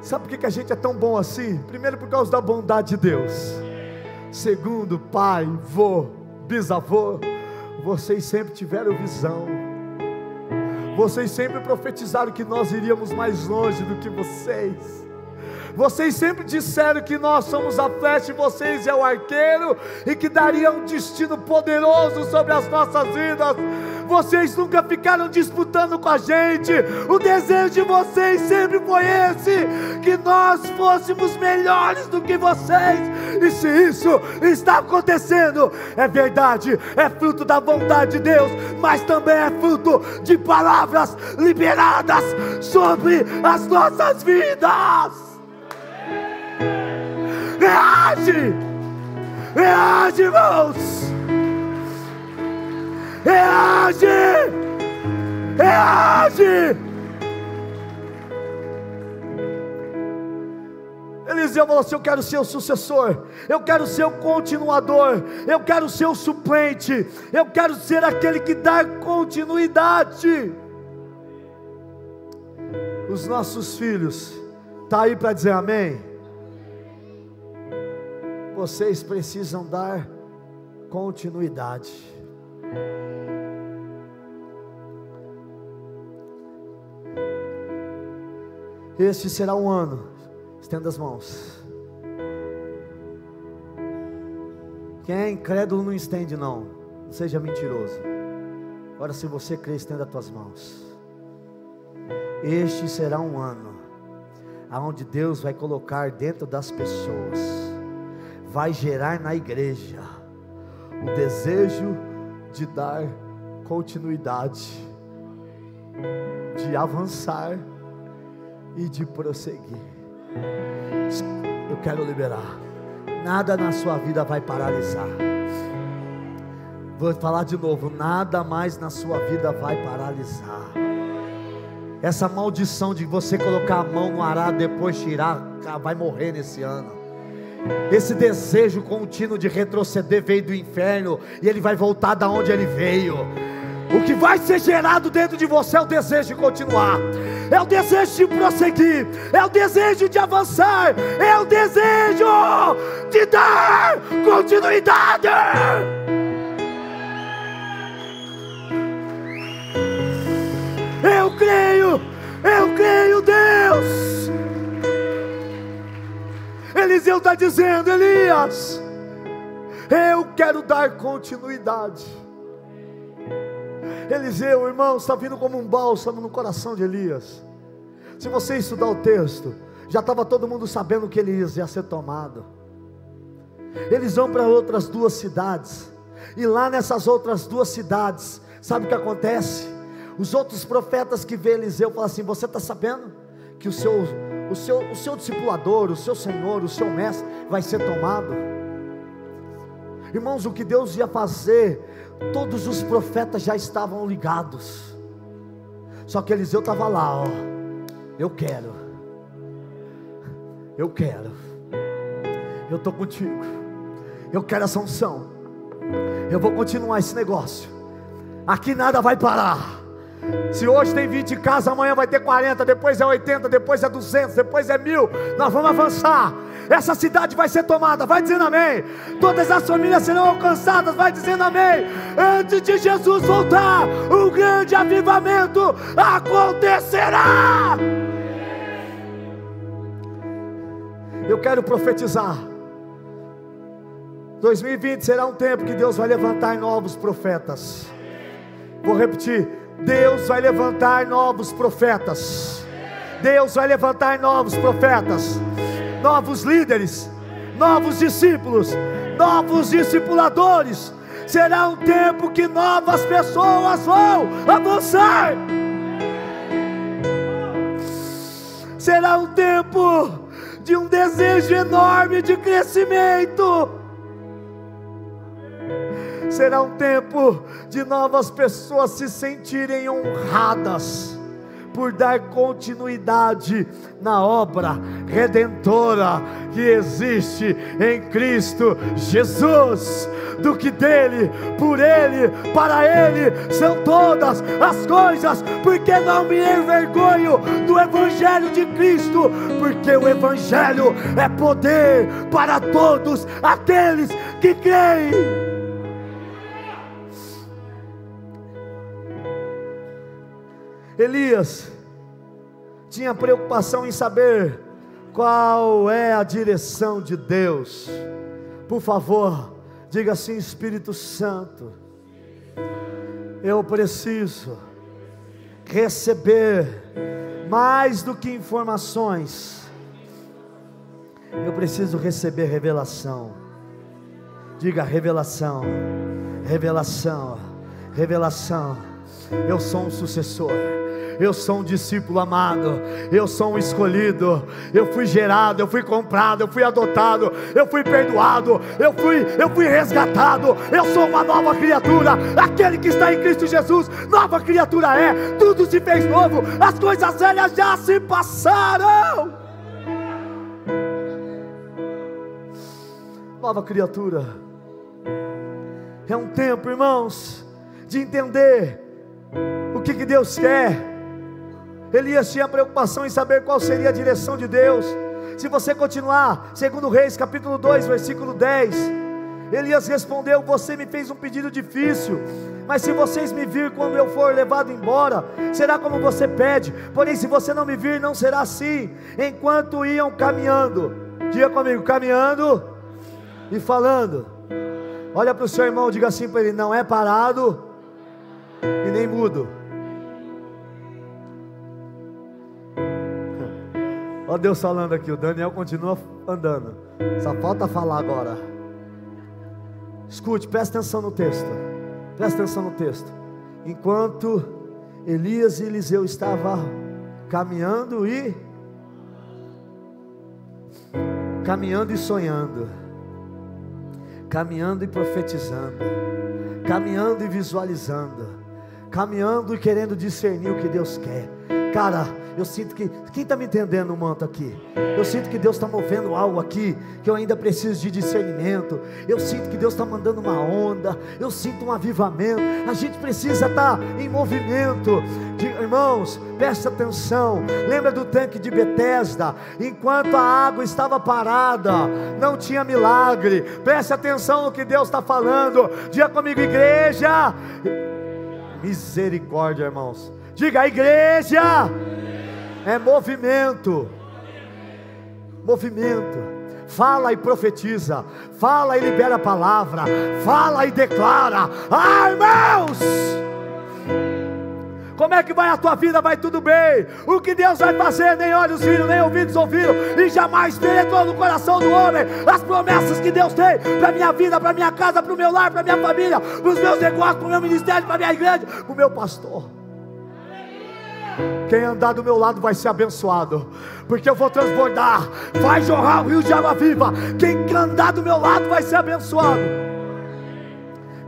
Sabe por que a gente é tão bom assim? Primeiro, por causa da bondade de Deus. Segundo, pai, vô, bisavô, vocês sempre tiveram visão. Vocês sempre profetizaram que nós iríamos mais longe do que vocês. Vocês sempre disseram que nós somos a flecha e vocês é o arqueiro e que daria um destino poderoso sobre as nossas vidas. vocês nunca ficaram disputando com a gente. O desejo de vocês sempre foi esse: que nós fôssemos melhores do que vocês. E se isso está acontecendo, é verdade, é fruto da vontade de Deus, mas também é fruto de palavras liberadas sobre as nossas vidas. Reage! Reage, irmãos! Reage! Reage! Eliseu falou assim: Eu quero ser o sucessor, eu quero ser o continuador, eu quero ser o suplente, eu quero ser aquele que dá continuidade. Os nossos filhos, está aí para dizer amém? Vocês precisam dar continuidade. Este será um ano, estenda as mãos. Quem é incrédulo não estende, não, não seja mentiroso. Agora, se você crê, estenda as tuas mãos. Este será um ano, aonde Deus vai colocar dentro das pessoas vai gerar na igreja o desejo de dar continuidade, de avançar e de prosseguir. Eu quero liberar. Nada na sua vida vai paralisar. Vou falar de novo: nada mais na sua vida vai paralisar. Essa maldição de você colocar a mão no arado depois tirar, vai morrer nesse ano. Esse desejo contínuo de retroceder veio do inferno e ele vai voltar da onde ele veio. O que vai ser gerado dentro de você é o desejo de continuar, é o desejo de prosseguir, é o desejo de avançar, é o desejo de dar continuidade. Eliseu está dizendo: Elias, eu quero dar continuidade. Eliseu, irmão, está vindo como um bálsamo no coração de Elias. Se você estudar o texto, já estava todo mundo sabendo que Elias ia ser tomado. Eles vão para outras duas cidades, e lá nessas outras duas cidades, sabe o que acontece? Os outros profetas que vê Eliseu falam assim: Você está sabendo que o seu o seu, o seu discipulador, o seu Senhor, o seu Mestre vai ser tomado. Irmãos, o que Deus ia fazer, todos os profetas já estavam ligados. Só que Eliseu estava lá, ó. Eu quero. Eu quero. Eu estou contigo. Eu quero essa unção. Eu vou continuar esse negócio. Aqui nada vai parar. Se hoje tem 20 casas, amanhã vai ter 40, depois é 80, depois é 200, depois é mil. Nós vamos avançar. Essa cidade vai ser tomada, vai dizendo amém. Todas as famílias serão alcançadas, vai dizendo amém. Antes de Jesus voltar, um grande avivamento acontecerá. Eu quero profetizar. 2020 será um tempo que Deus vai levantar novos profetas. Vou repetir: Deus vai levantar novos profetas. Deus vai levantar novos profetas, novos líderes, novos discípulos, novos discipuladores. Será um tempo que novas pessoas vão avançar. Será um tempo de um desejo enorme de crescimento será um tempo de novas pessoas se sentirem honradas por dar continuidade na obra redentora que existe em Cristo Jesus. Do que dele, por ele, para ele são todas as coisas, porque não me envergonho do Evangelho de Cristo, porque o Evangelho é poder para todos aqueles que creem. Elias tinha preocupação em saber qual é a direção de Deus. Por favor, diga assim: Espírito Santo, Eu preciso receber mais do que informações. Eu preciso receber revelação. Diga revelação, revelação, revelação. Eu sou um sucessor eu sou um discípulo amado, eu sou um escolhido, eu fui gerado, eu fui comprado, eu fui adotado, eu fui perdoado, eu fui, eu fui resgatado, eu sou uma nova criatura, aquele que está em Cristo Jesus, nova criatura é, tudo se fez novo, as coisas velhas já se passaram. Nova criatura, é um tempo, irmãos, de entender o que, que Deus quer Elias tinha preocupação em saber qual seria a direção de Deus. Se você continuar, segundo Reis, capítulo 2, versículo 10, Elias respondeu: Você me fez um pedido difícil, mas se vocês me vir quando eu for levado embora, será como você pede. Porém, se você não me vir, não será assim. Enquanto iam caminhando, diga comigo, caminhando e falando. Olha para o seu irmão, diga assim para ele: Não é parado e nem mudo Ó Deus falando aqui, o Daniel continua andando. Só falta falar agora. Escute, presta atenção no texto. Presta atenção no texto. Enquanto Elias e Eliseu estavam caminhando e caminhando e sonhando, caminhando e profetizando, caminhando e visualizando, caminhando e querendo discernir o que Deus quer. Cara, eu sinto que, quem está me entendendo, manto aqui? Eu sinto que Deus está movendo algo aqui, que eu ainda preciso de discernimento. Eu sinto que Deus está mandando uma onda. Eu sinto um avivamento. A gente precisa estar tá em movimento. De, irmãos, presta atenção. Lembra do tanque de Betesda? Enquanto a água estava parada, não tinha milagre. Preste atenção no que Deus está falando. Diga comigo, igreja. Misericórdia, irmãos. Diga, igreja é movimento. Movimento. Fala e profetiza. Fala e libera a palavra. Fala e declara. Ah, irmãos! Como é que vai a tua vida? Vai tudo bem. O que Deus vai fazer, nem olhos viram, nem ouvidos ouviram, e jamais penetrou no coração do homem as promessas que Deus tem para minha vida, para minha casa, para o meu lar, para minha família, para os meus negócios, para o meu ministério, para minha igreja, para o meu pastor. Quem andar do meu lado vai ser abençoado, porque eu vou transbordar, vai jorrar o rio de água viva. Quem andar do meu lado vai ser abençoado.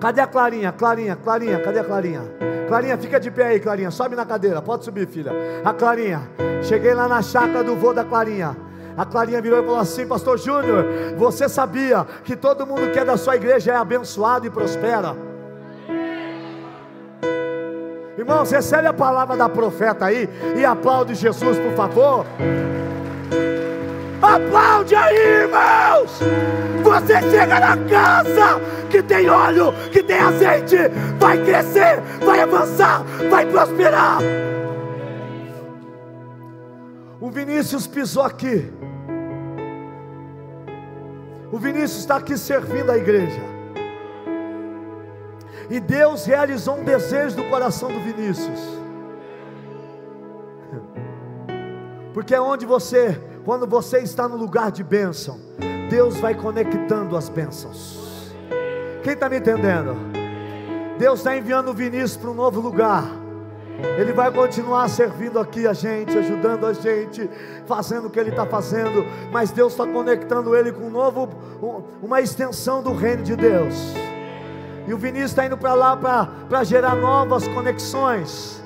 Cadê a Clarinha? Clarinha, Clarinha, cadê a Clarinha? Clarinha, fica de pé aí, Clarinha. Sobe na cadeira, pode subir, filha. A Clarinha, cheguei lá na chácara do vô da Clarinha. A Clarinha virou e falou assim: Pastor Júnior, você sabia que todo mundo que é da sua igreja é abençoado e prospera? Irmãos, recebe a palavra da profeta aí e aplaude Jesus, por favor. Aplaude aí, irmãos! Você chega na casa que tem óleo, que tem azeite, vai crescer, vai avançar, vai prosperar. O Vinícius pisou aqui. O Vinícius está aqui servindo a igreja. E Deus realizou um desejo do coração do Vinícius. Porque é onde você, quando você está no lugar de bênção, Deus vai conectando as bênçãos. Quem está me entendendo? Deus está enviando o Vinícius para um novo lugar. Ele vai continuar servindo aqui a gente, ajudando a gente, fazendo o que ele está fazendo, mas Deus está conectando ele com um novo, uma extensão do reino de Deus. E o Vinícius está indo para lá para gerar novas conexões.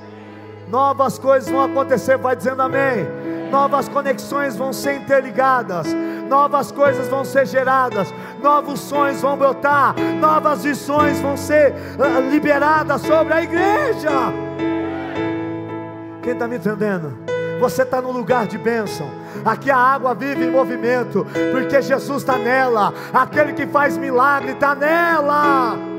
Novas coisas vão acontecer, vai dizendo amém. Novas conexões vão ser interligadas, novas coisas vão ser geradas, novos sonhos vão brotar, novas visões vão ser uh, liberadas sobre a igreja. Quem está me entendendo? Você está no lugar de bênção. Aqui a água vive em movimento, porque Jesus está nela. Aquele que faz milagre está nela.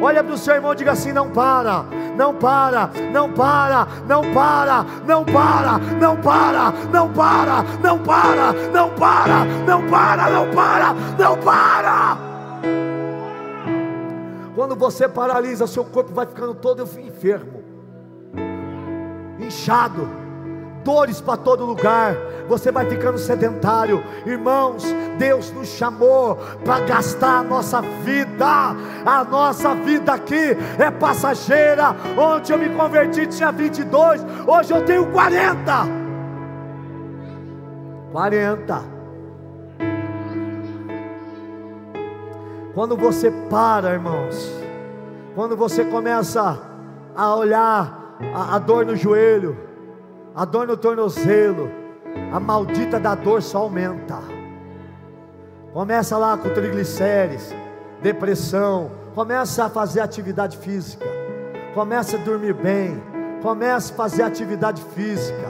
Olha para o seu irmão e diga assim: não para, não para, não para, não para, não para, não para, não para, não para, não para, não para, não para, não para. Quando você paralisa, seu corpo vai ficando todo enfermo, inchado, dores para todo lugar, você vai ficando sedentário. Irmãos, Deus nos chamou para gastar a nossa vida, a nossa vida aqui é passageira. Ontem eu me converti, tinha 22, hoje eu tenho 40. 40. Quando você para, irmãos, quando você começa a olhar a, a dor no joelho, a dor no tornozelo, a maldita da dor só aumenta. Começa lá com triglicérides, depressão, começa a fazer atividade física, começa a dormir bem, começa a fazer atividade física.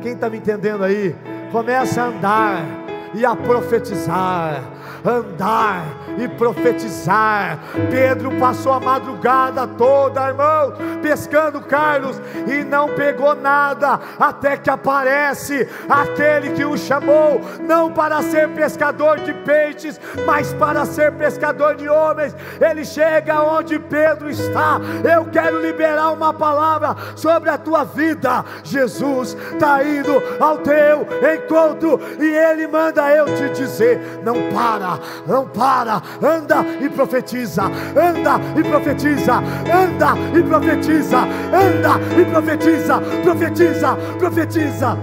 Quem está me entendendo aí? Começa a andar e a profetizar andar e profetizar. Pedro passou a madrugada toda, irmão, pescando Carlos e não pegou nada, até que aparece aquele que o chamou, não para ser pescador de peixes, mas para ser pescador de homens. Ele chega onde Pedro está. Eu quero liberar uma palavra sobre a tua vida. Jesus está indo ao teu encontro e ele manda eu te dizer: não para não para, anda e profetiza, anda e profetiza, anda e profetiza, anda e profetiza, profetiza, profetiza.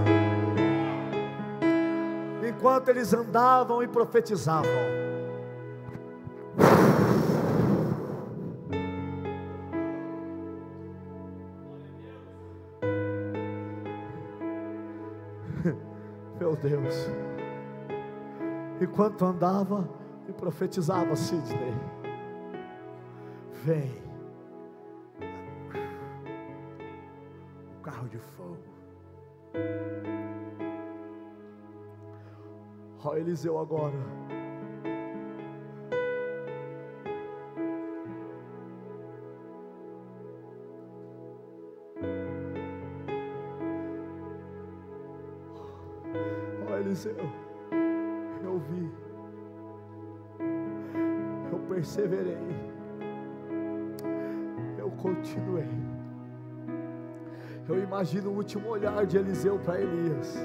Enquanto eles andavam e profetizavam, Meu Deus enquanto andava e profetizava Sidney. Vem. O carro de fogo. Ó Eliseu agora. Ó Eliseu perseverei, eu continuei. Eu imagino o último olhar de Eliseu para Elias,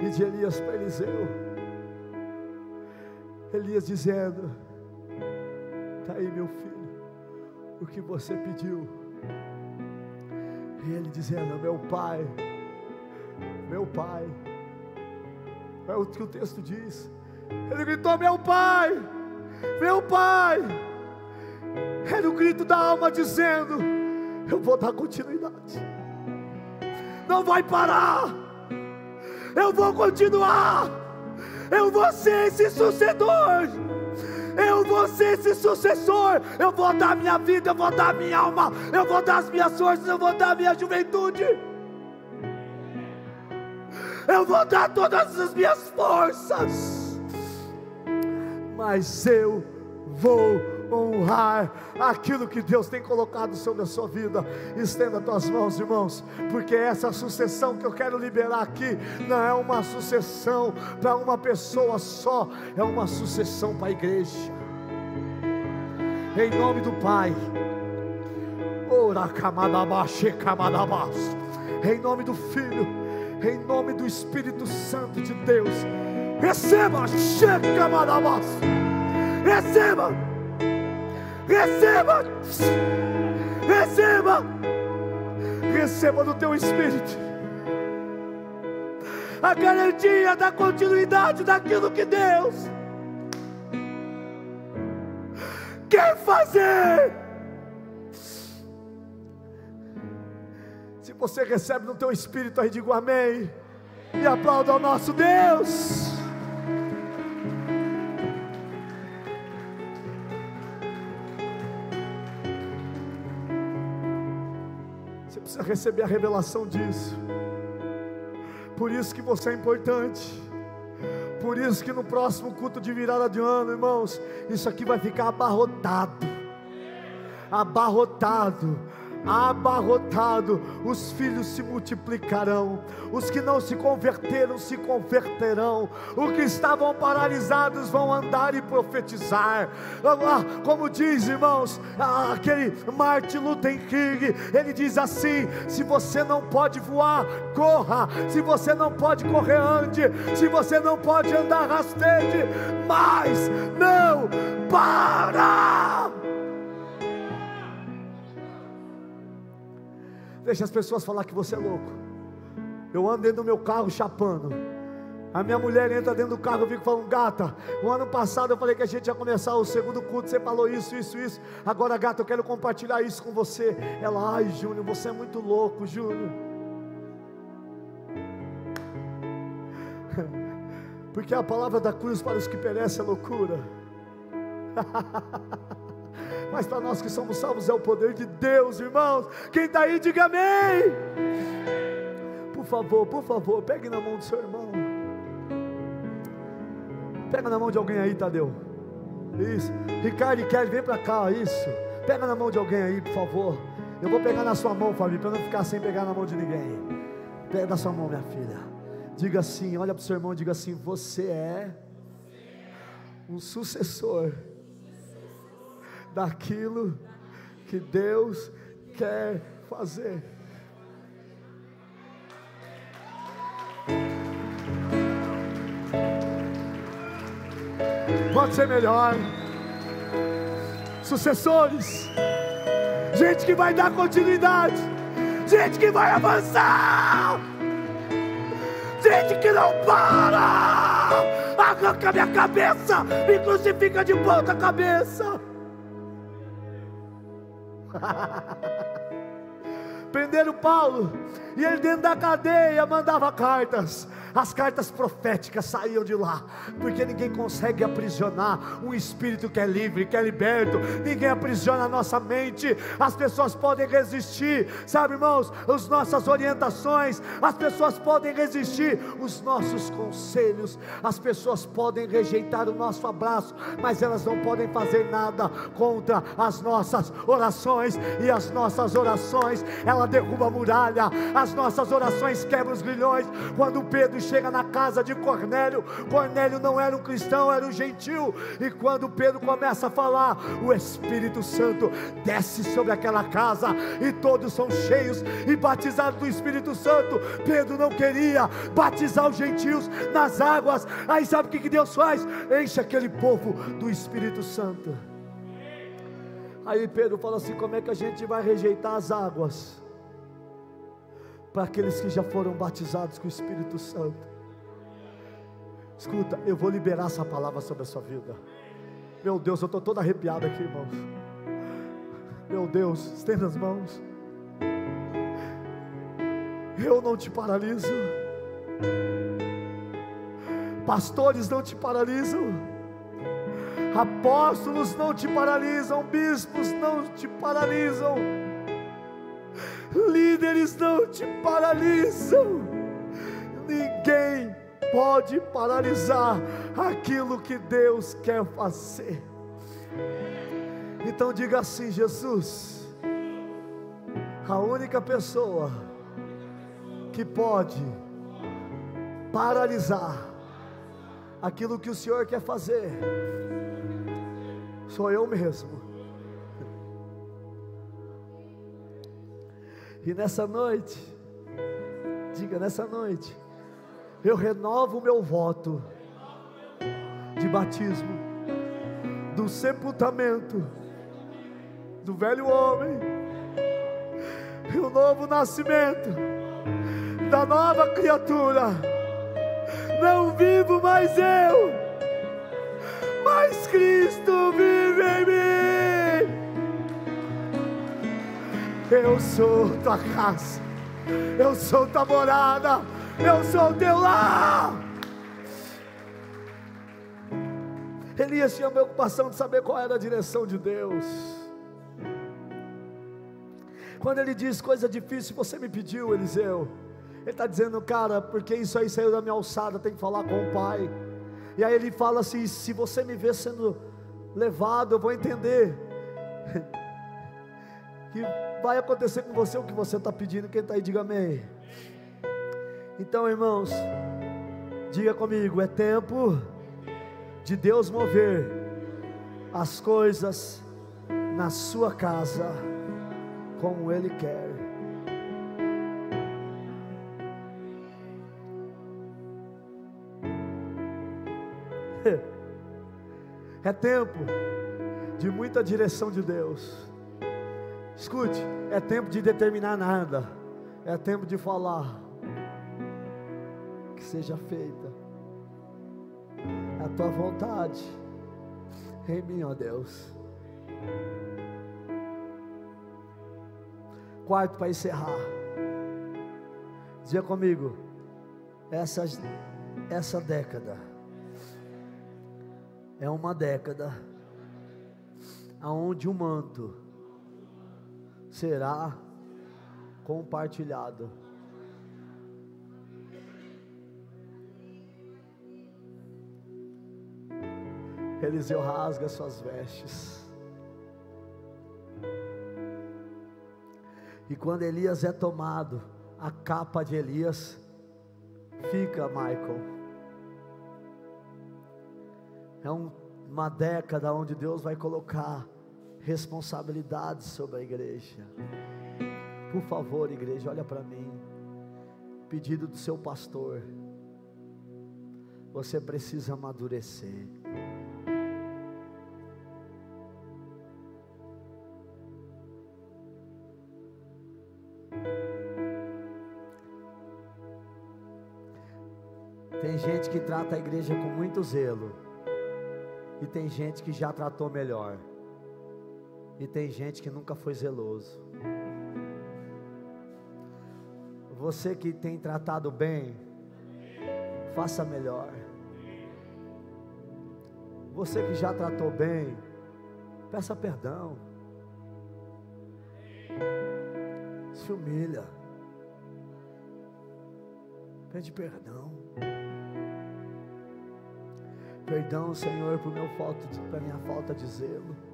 e de Elias para Eliseu. Elias dizendo: Está aí, meu filho, o que você pediu. E ele dizendo: Meu pai, meu pai. É o que o texto diz. Ele gritou: Meu pai, meu pai. Era o grito da alma dizendo: Eu vou dar continuidade. Não vai parar. Eu vou continuar. Eu vou ser esse sucedor. Eu vou ser esse sucessor. Eu vou dar minha vida, eu vou dar minha alma, eu vou dar as minhas forças, eu vou dar minha juventude eu vou dar todas as minhas forças, mas eu vou honrar aquilo que Deus tem colocado sobre a sua vida. Estenda as tuas mãos, irmãos, porque essa sucessão que eu quero liberar aqui não é uma sucessão para uma pessoa só, é uma sucessão para a igreja. Em nome do Pai. Ora, em nome do Filho em nome do Espírito Santo de Deus. Receba, checa marabás. Receba, receba, receba, receba do teu Espírito a garantia da continuidade daquilo que Deus quer fazer. você recebe no teu espírito, aí digo amém. E aplauda ao nosso Deus. Precisa receber a revelação disso. Por isso que você é importante. Por isso que no próximo culto de virada de ano, irmãos, isso aqui vai ficar abarrotado. Abarrotado abarrotado, os filhos se multiplicarão, os que não se converteram se converterão, os que estavam paralisados vão andar e profetizar. Ah, como diz, irmãos, ah, aquele Martin Luther King, ele diz assim: se você não pode voar, corra, se você não pode correr, ande, se você não pode andar, rasteje, mas não para. Deixa as pessoas falar que você é louco. Eu ando dentro do meu carro chapando. A minha mulher entra dentro do carro, eu fico falando, gata. O ano passado eu falei que a gente ia começar o segundo culto. Você falou isso, isso, isso. Agora, gata, eu quero compartilhar isso com você. Ela, ai, Júnior, você é muito louco, Júnior. Porque a palavra da cruz para os que perecem é loucura. mas para nós que somos salvos é o poder de Deus, irmãos. Quem está aí, diga amém. Por favor, por favor, pegue na mão do seu irmão. Pega na mão de alguém aí, Tadeu. Isso. Ricardo e Kelly, vem para cá, isso. Pega na mão de alguém aí, por favor. Eu vou pegar na sua mão, Fábio, para não ficar sem pegar na mão de ninguém. Pega na sua mão, minha filha. Diga assim, olha para o seu irmão e diga assim: Você é um sucessor daquilo que Deus quer fazer. Pode ser melhor. Sucessores, gente que vai dar continuidade, gente que vai avançar, gente que não para. Arranca minha cabeça, me crucifica de ponta cabeça. 哈哈哈哈 Prenderam Paulo e ele dentro da cadeia mandava cartas. As cartas proféticas saíam de lá, porque ninguém consegue aprisionar um espírito que é livre, que é liberto, ninguém aprisiona a nossa mente, as pessoas podem resistir, sabe, irmãos, as nossas orientações, as pessoas podem resistir, os nossos conselhos, as pessoas podem rejeitar o nosso abraço, mas elas não podem fazer nada contra as nossas orações, e as nossas orações, derruba a muralha, as nossas orações quebram os grilhões, quando Pedro chega na casa de Cornélio. Cornélio não era um cristão, era um gentil. E quando Pedro começa a falar, o Espírito Santo desce sobre aquela casa e todos são cheios e batizados do Espírito Santo. Pedro não queria batizar os gentios nas águas. Aí sabe o que Deus faz? Enche aquele povo do Espírito Santo. Aí Pedro fala assim: como é que a gente vai rejeitar as águas? Para aqueles que já foram batizados com o Espírito Santo. Escuta, eu vou liberar essa palavra sobre a sua vida. Meu Deus, eu estou todo arrepiado aqui, irmãos. Meu Deus, estenda as mãos. Eu não te paraliso. Pastores não te paralisam. Apóstolos não te paralisam. Bispos não te paralisam líderes não te paralisam, ninguém pode paralisar aquilo que Deus quer fazer. Então diga assim: Jesus, a única pessoa que pode paralisar aquilo que o Senhor quer fazer, sou eu mesmo. E nessa noite, diga nessa noite, eu renovo o meu voto de batismo, do sepultamento do velho homem, e o novo nascimento da nova criatura. Não vivo mais eu, mas Cristo Eu sou tua casa, eu sou tua morada, eu sou teu lar. Elias tinha preocupação de saber qual era a direção de Deus. Quando ele diz coisa difícil, você me pediu, Eliseu. Ele está dizendo, cara, porque isso aí saiu da minha alçada, tem que falar com o pai. E aí ele fala assim: se você me ver sendo levado, eu vou entender. que vai acontecer com você o que você está pedindo. Quem está aí, diga amém. Então, irmãos, diga comigo: é tempo de Deus mover as coisas na sua casa como Ele quer. É tempo de muita direção de Deus. Escute, é tempo de determinar nada. É tempo de falar. Que seja feita a tua vontade em mim, ó Deus. Quarto para encerrar. Dizia comigo, essa, essa década é uma década aonde o manto será compartilhado. Eliseu rasga suas vestes. E quando Elias é tomado, a capa de Elias fica, Michael. É um, uma década onde Deus vai colocar responsabilidades sobre a igreja. Por favor, igreja, olha para mim. Pedido do seu pastor. Você precisa amadurecer. Tem gente que trata a igreja com muito zelo. E tem gente que já tratou melhor. E tem gente que nunca foi zeloso. Você que tem tratado bem, faça melhor. Você que já tratou bem, peça perdão. Se humilha. Pede perdão. Perdão, Senhor, por meu falta pela minha falta de zelo.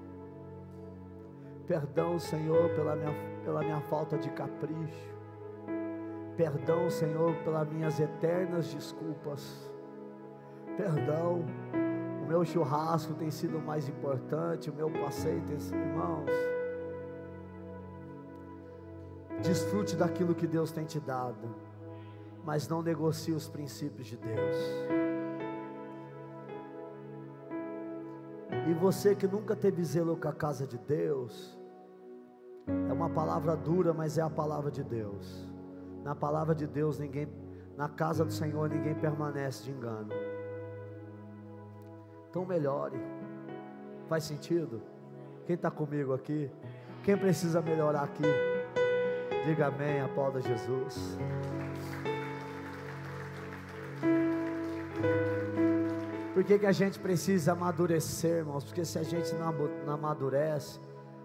Perdão, Senhor, pela minha, pela minha falta de capricho. Perdão, Senhor, pelas minhas eternas desculpas. Perdão, o meu churrasco tem sido mais importante, o meu passeio tem sido, irmãos. Desfrute daquilo que Deus tem te dado, mas não negocie os princípios de Deus. E você que nunca teve zelo com a casa de Deus, é uma palavra dura, mas é a palavra de Deus. Na palavra de Deus, ninguém, na casa do Senhor, ninguém permanece de engano. Então melhore. Faz sentido? Quem está comigo aqui? Quem precisa melhorar aqui? Diga amém, aplauda Jesus. Por que, que a gente precisa amadurecer, irmãos? Porque se a gente não, não amadurece,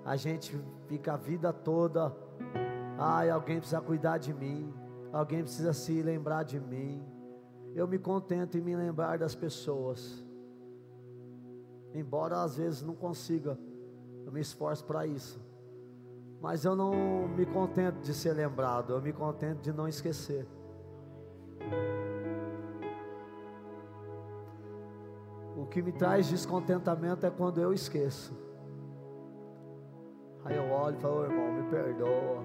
a gente fica a vida toda. Ai, alguém precisa cuidar de mim. Alguém precisa se lembrar de mim. Eu me contento em me lembrar das pessoas. Embora às vezes não consiga, eu me esforço para isso. Mas eu não me contento de ser lembrado, eu me contento de não esquecer. O que me traz descontentamento é quando eu esqueço. Aí eu olho e falo, oh, irmão, me perdoa.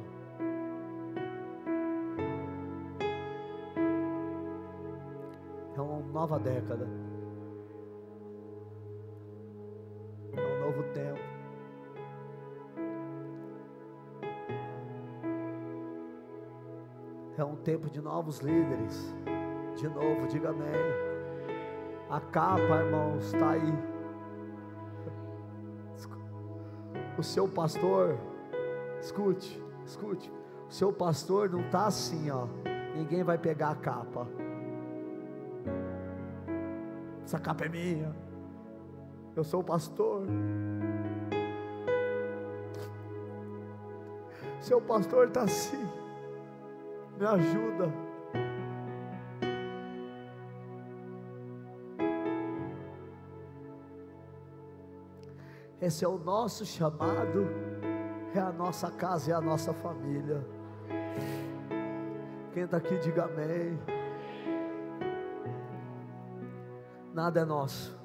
É uma nova década. É um novo tempo. É um tempo de novos líderes. De novo, diga amém. A capa, irmãos, está aí. O seu pastor, escute, escute. O seu pastor não está assim, ó. Ninguém vai pegar a capa. Essa capa é minha. Eu sou o pastor. Seu pastor está assim. Me ajuda. Esse é o nosso chamado, é a nossa casa, é a nossa família. Quem está aqui, diga amém. Nada é nosso,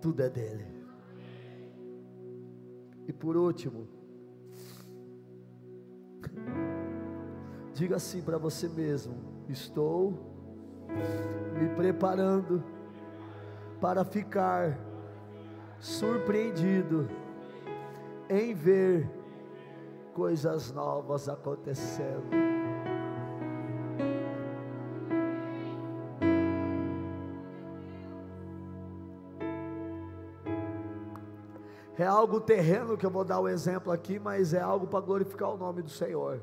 tudo é dele. E por último, diga assim para você mesmo: estou me preparando para ficar surpreendido em ver coisas novas acontecendo. É algo terreno que eu vou dar o um exemplo aqui, mas é algo para glorificar o nome do Senhor.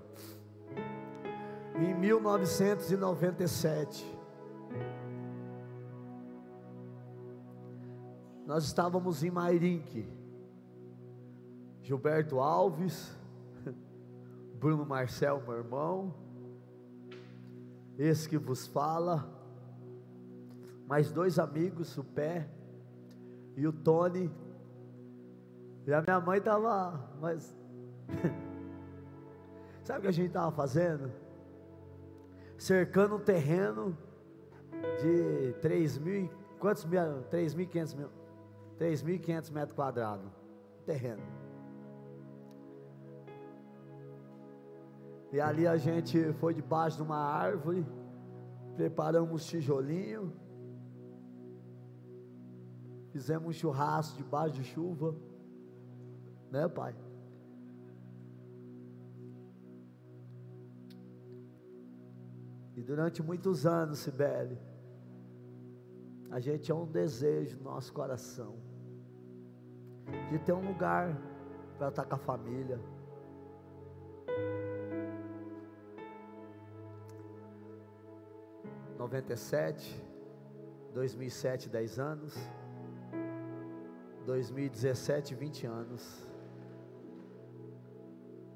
Em 1997, nós estávamos em Mairinque. Gilberto Alves, Bruno Marcel, meu irmão, esse que vos fala, mais dois amigos, o Pé e o Tony, e a minha mãe estava, mas. Sabe o que a gente estava fazendo? Cercando um terreno de 3 mil. Quantos mil? 3.500 mil. 3.500 metros quadrados. Terreno. E ali a gente foi debaixo de uma árvore, preparamos tijolinho, fizemos um churrasco debaixo de chuva né, Pai? E durante muitos anos, Sibeli, a gente é um desejo no nosso coração de ter um lugar para estar com a família. Noventa e sete, dois mil e sete, dez anos, dois mil e dezessete, vinte anos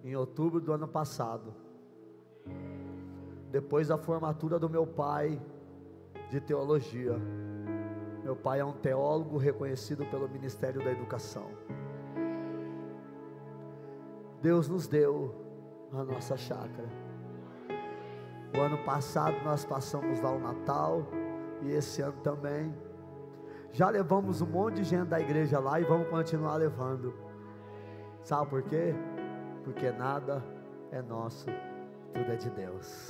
em outubro do ano passado, depois da formatura do meu pai de teologia. Meu pai é um teólogo reconhecido pelo Ministério da Educação. Deus nos deu a nossa chácara. O ano passado nós passamos lá o Natal e esse ano também. Já levamos um monte de gente da igreja lá e vamos continuar levando. Sabe por quê? porque nada é nosso, tudo é de Deus.